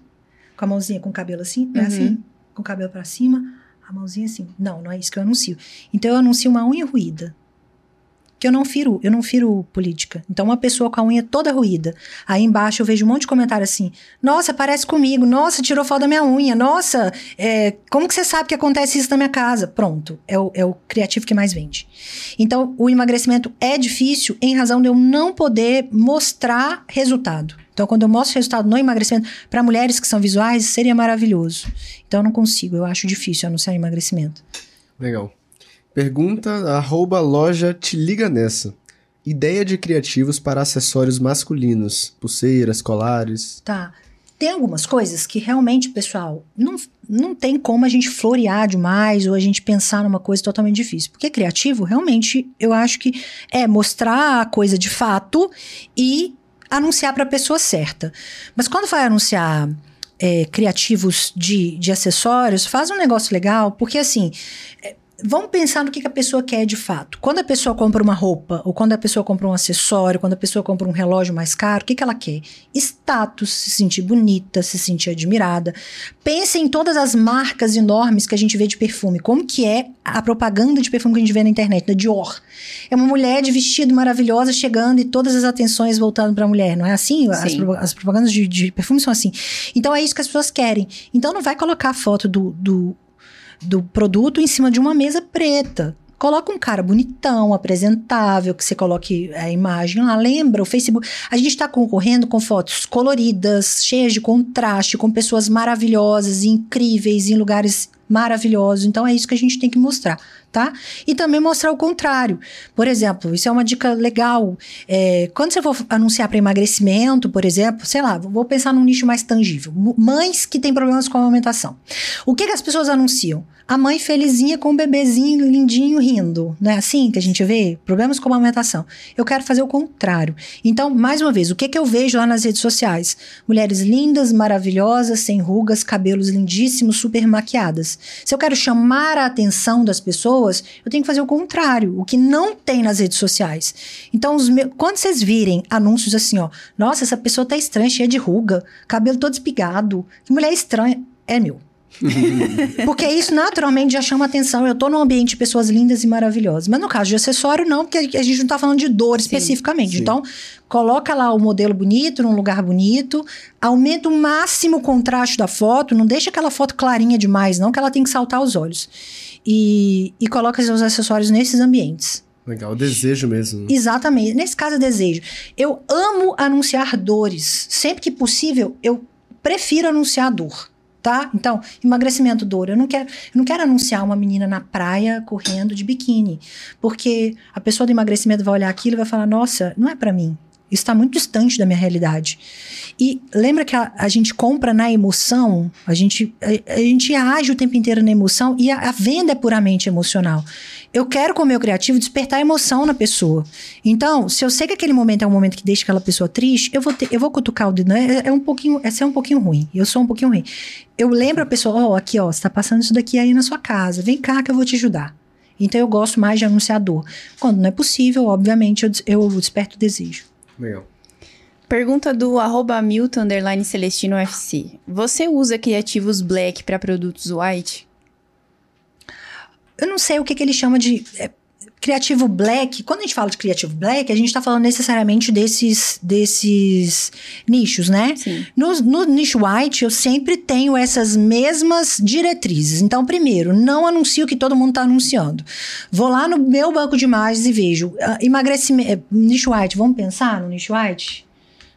com a mãozinha com o cabelo assim, é uhum. assim, com o cabelo para cima, a mãozinha assim. Não, não é isso que eu anuncio. Então, eu anuncio uma unha ruída que eu não firo, eu não firo política. Então, uma pessoa com a unha toda ruída. Aí embaixo eu vejo um monte de comentário assim: Nossa, parece comigo. Nossa, tirou foto da minha unha. Nossa, é, como que você sabe que acontece isso na minha casa? Pronto, é o, é o criativo que mais vende. Então, o emagrecimento é difícil em razão de eu não poder mostrar resultado. Então, quando eu mostro resultado no emagrecimento, para mulheres que são visuais, seria maravilhoso. Então, eu não consigo, eu acho difícil anunciar emagrecimento. Legal. Pergunta arroba loja te liga nessa. Ideia de criativos para acessórios masculinos, pulseiras, colares. Tá. Tem algumas coisas que realmente, pessoal, não, não tem como a gente florear demais ou a gente pensar numa coisa totalmente difícil. Porque criativo, realmente, eu acho que é mostrar a coisa de fato e anunciar para a pessoa certa. Mas quando vai anunciar é, criativos de, de acessórios, faz um negócio legal, porque assim. É, vamos pensar no que, que, a pessoa quer de fato. Quando a pessoa compra uma roupa, ou quando a pessoa compra um acessório, quando a pessoa compra um relógio mais caro, o que, que ela quer? Status, se sentir bonita, se sentir admirada. Pense em todas as marcas enormes que a gente vê de perfume. Como que é a propaganda de perfume que a gente vê na internet, da Dior? É uma mulher de vestido maravilhosa chegando e todas as atenções voltando para a mulher, não é assim? As, as, propagandas de, de perfume são assim. Então é isso que as pessoas querem. Então não vai colocar a foto do, do do produto em cima de uma mesa preta. Coloca um cara bonitão, apresentável, que você coloque a imagem lá. Lembra, o Facebook. A gente está concorrendo com fotos coloridas, cheias de contraste, com pessoas maravilhosas, incríveis, em lugares maravilhosos. Então é isso que a gente tem que mostrar, tá? E também mostrar o contrário. Por exemplo, isso é uma dica legal. É, quando você for anunciar para emagrecimento, por exemplo, sei lá, vou pensar num nicho mais tangível. Mães que têm problemas com a alimentação. O que, que as pessoas anunciam? A mãe felizinha com o bebezinho lindinho rindo. Não é assim que a gente vê? Problemas com a amamentação. Eu quero fazer o contrário. Então, mais uma vez, o que, que eu vejo lá nas redes sociais? Mulheres lindas, maravilhosas, sem rugas, cabelos lindíssimos, super maquiadas. Se eu quero chamar a atenção das pessoas, eu tenho que fazer o contrário, o que não tem nas redes sociais. Então, meus, quando vocês virem anúncios assim, ó, nossa, essa pessoa tá estranha, cheia de ruga, cabelo todo espigado, que mulher estranha, é meu. porque isso naturalmente já chama atenção. Eu tô num ambiente de pessoas lindas e maravilhosas. Mas no caso de acessório, não, porque a gente não tá falando de dor sim, especificamente. Sim. Então, coloca lá o modelo bonito, num lugar bonito, aumenta o máximo o contraste da foto, não deixa aquela foto clarinha demais, não, que ela tem que saltar os olhos. E, e coloca seus acessórios nesses ambientes. Legal, desejo mesmo. Exatamente. Nesse caso, é desejo. Eu amo anunciar dores. Sempre que possível, eu prefiro anunciar dor tá? Então, emagrecimento dor. Eu não quero, eu não quero anunciar uma menina na praia correndo de biquíni, porque a pessoa do emagrecimento vai olhar aquilo e vai falar: "Nossa, não é para mim. Isso está muito distante da minha realidade. E lembra que a, a gente compra na emoção, a gente, a, a, gente age o tempo inteiro na emoção e a, a venda é puramente emocional. Eu quero, com o meu criativo, despertar emoção na pessoa. Então, se eu sei que aquele momento é um momento que deixa aquela pessoa triste, eu vou, ter, eu vou cutucar o dedo. Né? É, é um pouquinho, essa é um pouquinho ruim. Eu sou um pouquinho ruim. Eu lembro a pessoa, ó, oh, aqui, ó, você tá passando isso daqui aí na sua casa. Vem cá que eu vou te ajudar. Então, eu gosto mais de anunciador. Quando não é possível, obviamente, eu, eu desperto o desejo. Legal. Pergunta do arroba Milton underline Celestino FC. Você usa criativos black para produtos white? Eu não sei o que, que ele chama de é, criativo black. Quando a gente fala de criativo black, a gente está falando necessariamente desses, desses nichos, né? Sim. No, no nicho white, eu sempre tenho essas mesmas diretrizes. Então, primeiro, não anuncio o que todo mundo está anunciando. Vou lá no meu banco de imagens e vejo ah, emagrecimento. é, Nicho white, vamos pensar no nicho white?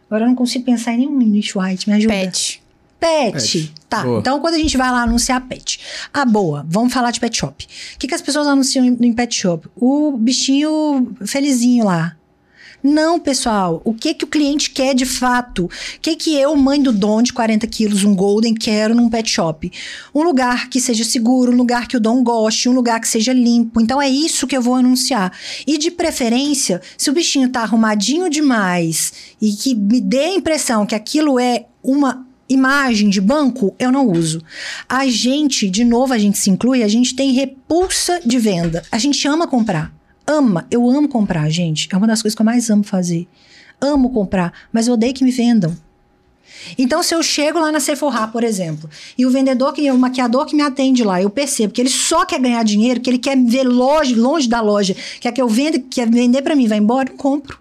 Agora eu não consigo pensar em nenhum nicho white, me ajuda. Pet. Pet. Pet. Tá. Boa. Então, quando a gente vai lá anunciar pet. Ah, boa. Vamos falar de pet shop. O que, que as pessoas anunciam em, em pet shop? O bichinho felizinho lá. Não, pessoal. O que que o cliente quer de fato? O que que eu, mãe do Dom de 40 quilos, um Golden, quero num pet shop? Um lugar que seja seguro, um lugar que o Dom goste, um lugar que seja limpo. Então é isso que eu vou anunciar. E de preferência, se o bichinho tá arrumadinho demais e que me dê a impressão que aquilo é uma imagem de banco, eu não uso. A gente, de novo, a gente se inclui, a gente tem repulsa de venda. A gente ama comprar. Ama. Eu amo comprar, gente. É uma das coisas que eu mais amo fazer. Amo comprar, mas eu odeio que me vendam. Então, se eu chego lá na Sephora, por exemplo, e o vendedor, que, o maquiador que me atende lá, eu percebo que ele só quer ganhar dinheiro, que ele quer ver longe, longe da loja, quer que eu venda, quer vender para mim, vai embora, eu compro.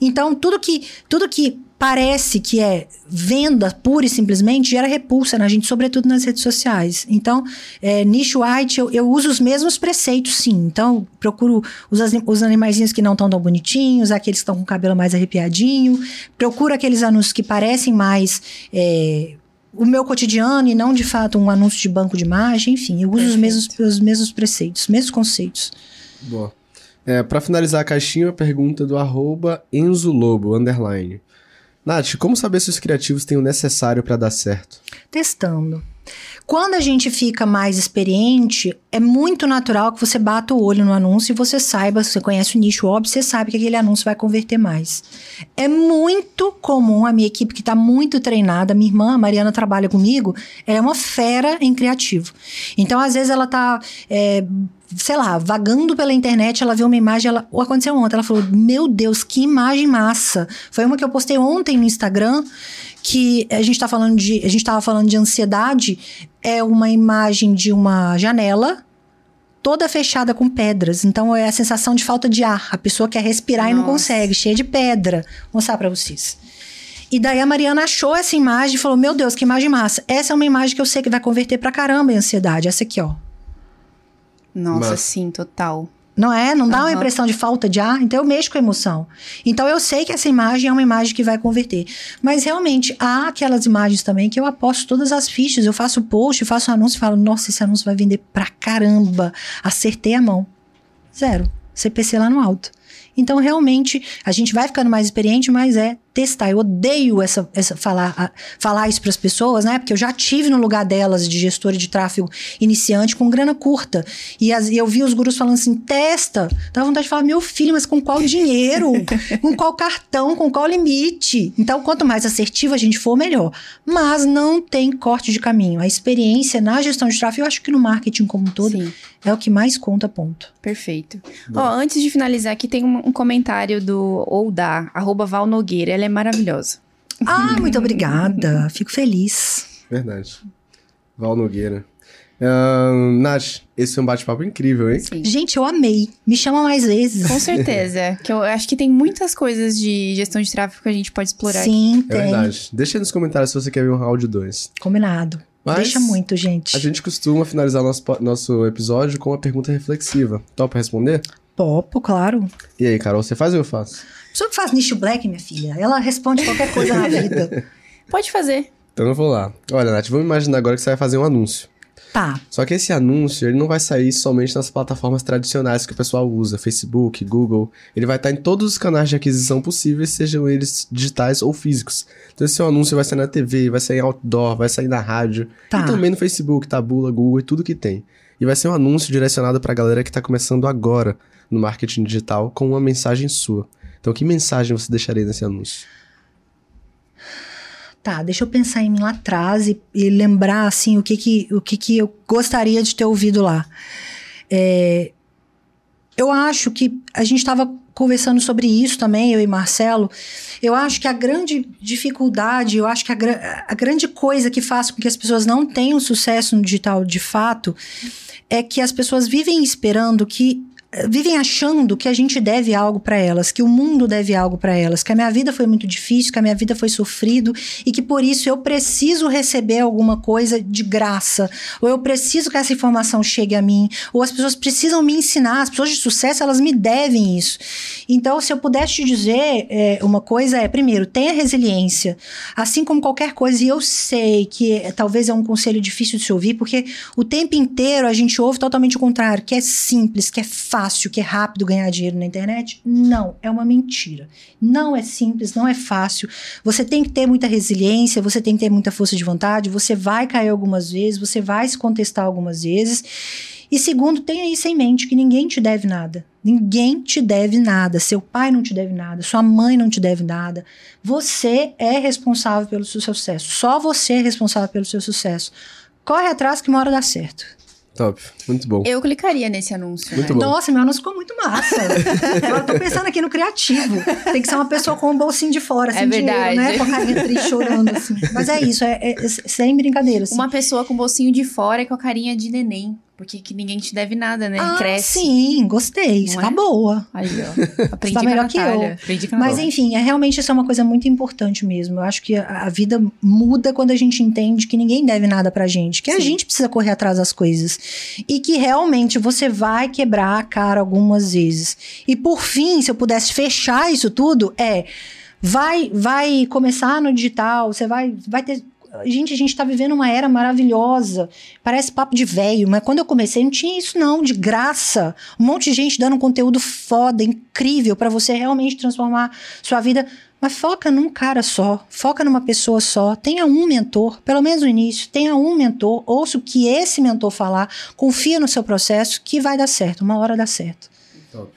Então, tudo que, tudo que parece que é venda pura e simplesmente gera repulsa na gente, sobretudo nas redes sociais. Então, é, nicho white, eu, eu uso os mesmos preceitos, sim. Então, procuro os, os animaizinhos que não estão tão bonitinhos, aqueles que estão com o cabelo mais arrepiadinho. Procuro aqueles anúncios que parecem mais. é, o meu cotidiano e não de fato um anúncio de banco de imagem, enfim, eu uso os mesmos, os mesmos preceitos, os mesmos conceitos. Boa. É, pra finalizar a caixinha, a pergunta do arroba Enzo Lobo, underline. Nath, como saber se os criativos têm o necessário pra dar certo? testando. Quando a gente fica mais experiente, é muito natural que você bata o olho no anúncio e você saiba, se você conhece o nicho óbvio, você sabe que aquele anúncio vai converter mais. É muito comum a minha equipe que está muito treinada, minha irmã, a Mariana, trabalha comigo, ela é uma fera em criativo. Então, às vezes, ela tá. é, sei lá, vagando pela internet, ela vê uma imagem, ela, ou aconteceu ontem, ela falou: Meu Deus, que imagem massa! Foi uma que eu postei ontem no Instagram, que a gente tá falando de. A gente tava falando de ansiedade, é uma imagem de uma janela. Toda fechada com pedras. Então é a sensação de falta de ar. A pessoa quer respirar e não Nossa. consegue, cheia de pedra. Vou mostrar pra vocês. E daí a Mariana achou essa imagem e falou: Meu Deus, que imagem massa. Essa é uma imagem que eu sei que vai converter pra caramba em ansiedade. Essa aqui, ó. Nossa, Mas- sim, total. Não é? Não dá uma Aham. impressão de falta de ar? Então eu mexo com a emoção. Então eu sei que essa imagem é uma imagem que vai converter. Mas realmente há aquelas imagens também que eu aposto todas as fichas. Eu faço post, faço anúncio e falo: nossa, esse anúncio vai vender pra caramba. Acertei a mão. Zero. CPC lá no alto. Então, realmente, a gente vai ficando mais experiente, mas é testar. Eu odeio essa, essa falar, falar isso para as pessoas, né? Porque eu já tive no lugar delas de gestora de tráfego iniciante com grana curta. E, as- e eu vi os gurus falando assim: testa. Dá vontade de falar, meu filho, mas com qual dinheiro? com qual cartão? Com qual limite? Então, quanto mais assertivo a gente for, melhor. Mas não tem corte de caminho. A experiência na gestão de tráfego, eu acho que no marketing como um todo, Sim, é o que mais conta, ponto. perfeito. Ó, antes de finalizar aqui, tem um, um comentário do ou da arroba Val Nogueira. Ela é maravilhosa. Ah, muito obrigada. Fico feliz. Verdade. Val Nogueira. Ahn, Nath, esse foi um bate-papo incrível, hein? Sim. Gente, eu amei. Me chama mais vezes. Com certeza. que eu acho que tem muitas coisas de gestão de tráfego que a gente pode explorar. aqui. Sim, É tem. verdade. Deixa aí nos comentários se você quer ver um áudio 2. Combinado. Mas Deixa muito, gente. A gente costuma finalizar nosso, nosso episódio com uma pergunta reflexiva. Topa responder? Topo, claro. E aí, Carol, você faz ou eu faço? Pessoa que faz nicho black, minha filha, ela responde qualquer coisa na vida. Pode fazer. Então eu vou lá. Olha, Nath, vamos imaginar agora que você vai fazer um anúncio. Tá. Só que esse anúncio, ele não vai sair somente nas plataformas tradicionais que o pessoal usa, Facebook, Google. Ele vai estar em todos os canais de aquisição possíveis, sejam eles digitais ou físicos. Então esse seu anúncio vai sair na TV, vai sair em outdoor, vai sair na rádio. Tá. E também no Facebook, Tabula, Google e tudo que tem. E vai ser um anúncio direcionado pra galera que tá começando agora no marketing digital com uma mensagem sua. Então que mensagem você deixaria nesse anúncio? Tá, deixa eu pensar em mim lá atrás e, e lembrar, assim, o que que, o que que eu gostaria de ter ouvido lá. É, eu acho que a gente estava conversando sobre isso também, eu e Marcelo. Eu acho que a grande dificuldade, eu acho que a, a grande coisa que faz com que as pessoas não tenham sucesso no digital de fato é que as pessoas vivem esperando que vivem achando que a gente deve algo para elas, que o mundo deve algo para elas, que a minha vida foi muito difícil, que a minha vida foi sofrido e que por isso eu preciso receber alguma coisa de graça, ou eu preciso que essa informação chegue a mim, ou as pessoas precisam me ensinar, as pessoas de sucesso elas me devem isso. Então, se eu pudesse te dizer é, uma coisa é, primeiro, tenha resiliência, assim como qualquer coisa, e eu sei que é, talvez é um conselho difícil de se ouvir, porque o tempo inteiro a gente ouve totalmente o contrário, que é simples, que é fácil fácil, que é rápido ganhar dinheiro na internet? Não, é uma mentira. Não é simples, não é fácil. Você tem que ter muita resiliência, você tem que ter muita força de vontade, você vai cair algumas vezes, você vai se contestar algumas vezes. E segundo, tenha isso em mente que ninguém te deve nada. Ninguém te deve nada. Seu pai não te deve nada, sua mãe não te deve nada. Você é responsável pelo seu sucesso. Só você é responsável pelo seu sucesso. Corre atrás que uma hora dá certo. Top, muito bom. Eu clicaria nesse anúncio. Muito né? bom. Nossa, meu anúncio ficou muito massa. Agora eu tô pensando aqui no criativo. Tem que ser uma pessoa com um bolsinho de fora, É sem verdade. dinheiro, né? Com a carinha triste chorando, assim. Mas é isso, é, é- é sem brincadeira. Assim. Uma pessoa com bolsinho de fora e com a carinha de neném. Porque que ninguém te deve nada, né? Ah, Cresce. sim, gostei. Não tá é? boa. Aí, ó. Aprendi Tá com a melhor que eu. Aprendi com a Mas enfim, é realmente isso é uma coisa muito importante mesmo. Eu acho que a, a vida muda quando a gente entende que ninguém deve nada pra gente, que a Sim. gente precisa correr atrás das coisas e que realmente você vai quebrar a cara algumas vezes. E por fim, se eu pudesse fechar isso tudo, é vai vai começar no digital, você vai vai ter Gente, a gente tá vivendo uma era maravilhosa. Parece papo de velho, mas quando eu comecei não tinha isso não, de graça. Um monte de gente dando conteúdo foda, incrível pra você realmente transformar sua vida. Mas foca num cara só, foca numa pessoa só. Tenha um mentor, pelo menos no início, tenha um mentor, ouça o que esse mentor falar, confia no seu processo que vai dar certo, uma hora dá certo. Top.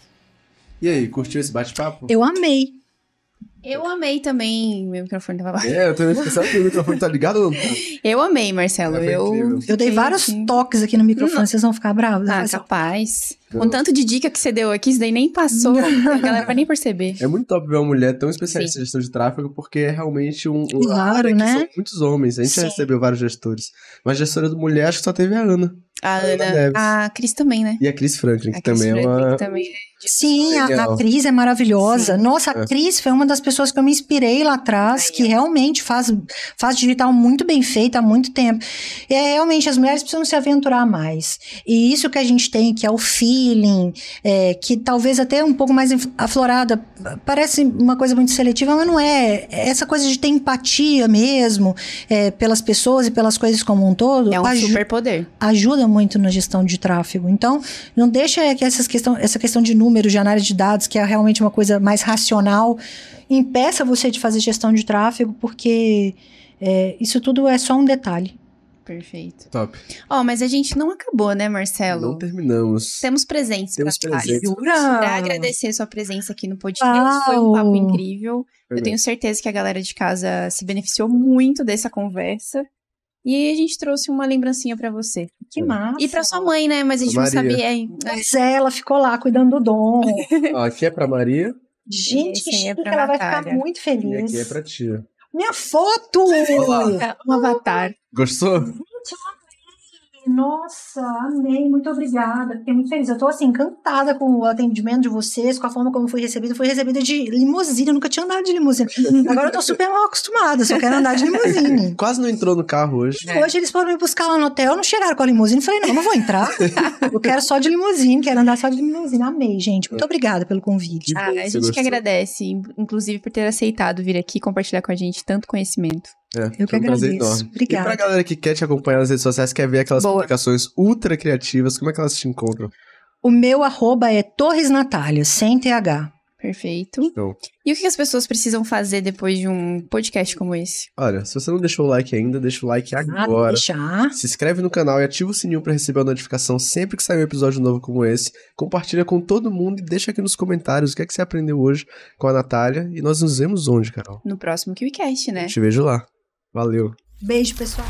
E aí, curtiu esse bate-papo? Eu amei. Eu amei também. Meu microfone tava baixo. É, eu também fiquei sabendo que o microfone tá ligado ou não? Eu amei, Marcelo. É, eu. incrível. Eu dei vários assim- toques aqui no microfone, vocês vão ficar bravos. Ah, Mas- capaz. Com tanto de dica que você deu aqui, isso daí nem passou. a galera vai nem perceber. É muito top ver uma mulher tão especialista em gestão de tráfego, porque é realmente um, um Claro, que né? são muitos homens. A gente já Sim. recebeu vários gestores. Mas gestora do mulher, acho que só teve a Ana. A Ana Ana. Neves. A Cris também, né? E a Cris Franklin, que A Cris também é Franklin, uma... que também é de- Sim, a, a Cris é maravilhosa. Sim. Nossa, a É. Cris foi uma das pessoas que eu me inspirei lá atrás, Aí, que ó. realmente faz, faz digital muito bem feito há muito tempo. E é, realmente, as mulheres precisam se aventurar mais. E isso que a gente tem, que é o feeling, é, que talvez até um pouco mais aflorada, parece uma coisa muito seletiva, mas não é. Essa coisa de ter empatia mesmo é, pelas pessoas e pelas coisas como um todo. É um aju- super poder. ajuda muito na gestão de tráfego. Então, não deixa que essas questão, essa questão de números, de análise de dados, que é realmente uma coisa mais racional, impeça você de fazer gestão de tráfego, porque é, isso tudo é só um detalhe. Perfeito. Top. Ó, mas a gente não acabou, né, Marcelo? Não terminamos. Temos presentes Temos pra presentes. Pra agradecer sua presença aqui no podcast. Foi um Uau! papo incrível. Eu tenho certeza que a galera de casa se beneficiou muito dessa conversa. E a gente trouxe uma lembrancinha pra você. Que massa. E pra sua mãe, né? Mas a gente Pra não Maria. sabia. é, Pois é, ela ficou lá cuidando do dom. Ó, aqui é pra Maria Gente, que é chique, pra ela vai ficar Natália. muito e feliz. aqui é pra tia. Minha foto! Olá. Um avatar. Gostou? Nossa, amei, muito obrigada. Fiquei muito feliz. Eu tô assim, encantada com o atendimento de vocês, com a forma como fui recebida. Fui recebida de limusine, eu nunca tinha andado de limusine. Agora eu tô super mal acostumada, só quero andar de limusine. Quase não entrou no carro hoje. É. Hoje eles foram me buscar lá no hotel, não chegaram com a limusine. Falei, não, não vou entrar. Eu quero só de limusine, quero andar só de limusine. Amei, gente. Muito obrigada pelo convite. Ah, a gente que agradece, inclusive, por ter aceitado vir aqui compartilhar com a gente tanto conhecimento. É, Eu que um agradeço. enorme. Obrigada. E pra galera que quer te acompanhar nas redes sociais, quer ver aquelas Boa. publicações ultra criativas, como é que elas te encontram? O meu arroba é Torres Natália, sem TH. Perfeito. Então, E o que as pessoas precisam fazer depois de um podcast como esse? olha, se você não deixou o like ainda, deixa o like Ah, agora. deixar. Se inscreve no canal e ativa o sininho pra receber a notificação sempre que sair um episódio novo como esse. Compartilha com todo mundo e deixa aqui nos comentários o que é que você aprendeu hoje com a Natália. E nós nos vemos onde, Carol? No próximo KiwiCast, né? Te vejo lá. Valeu. Beijo, pessoal.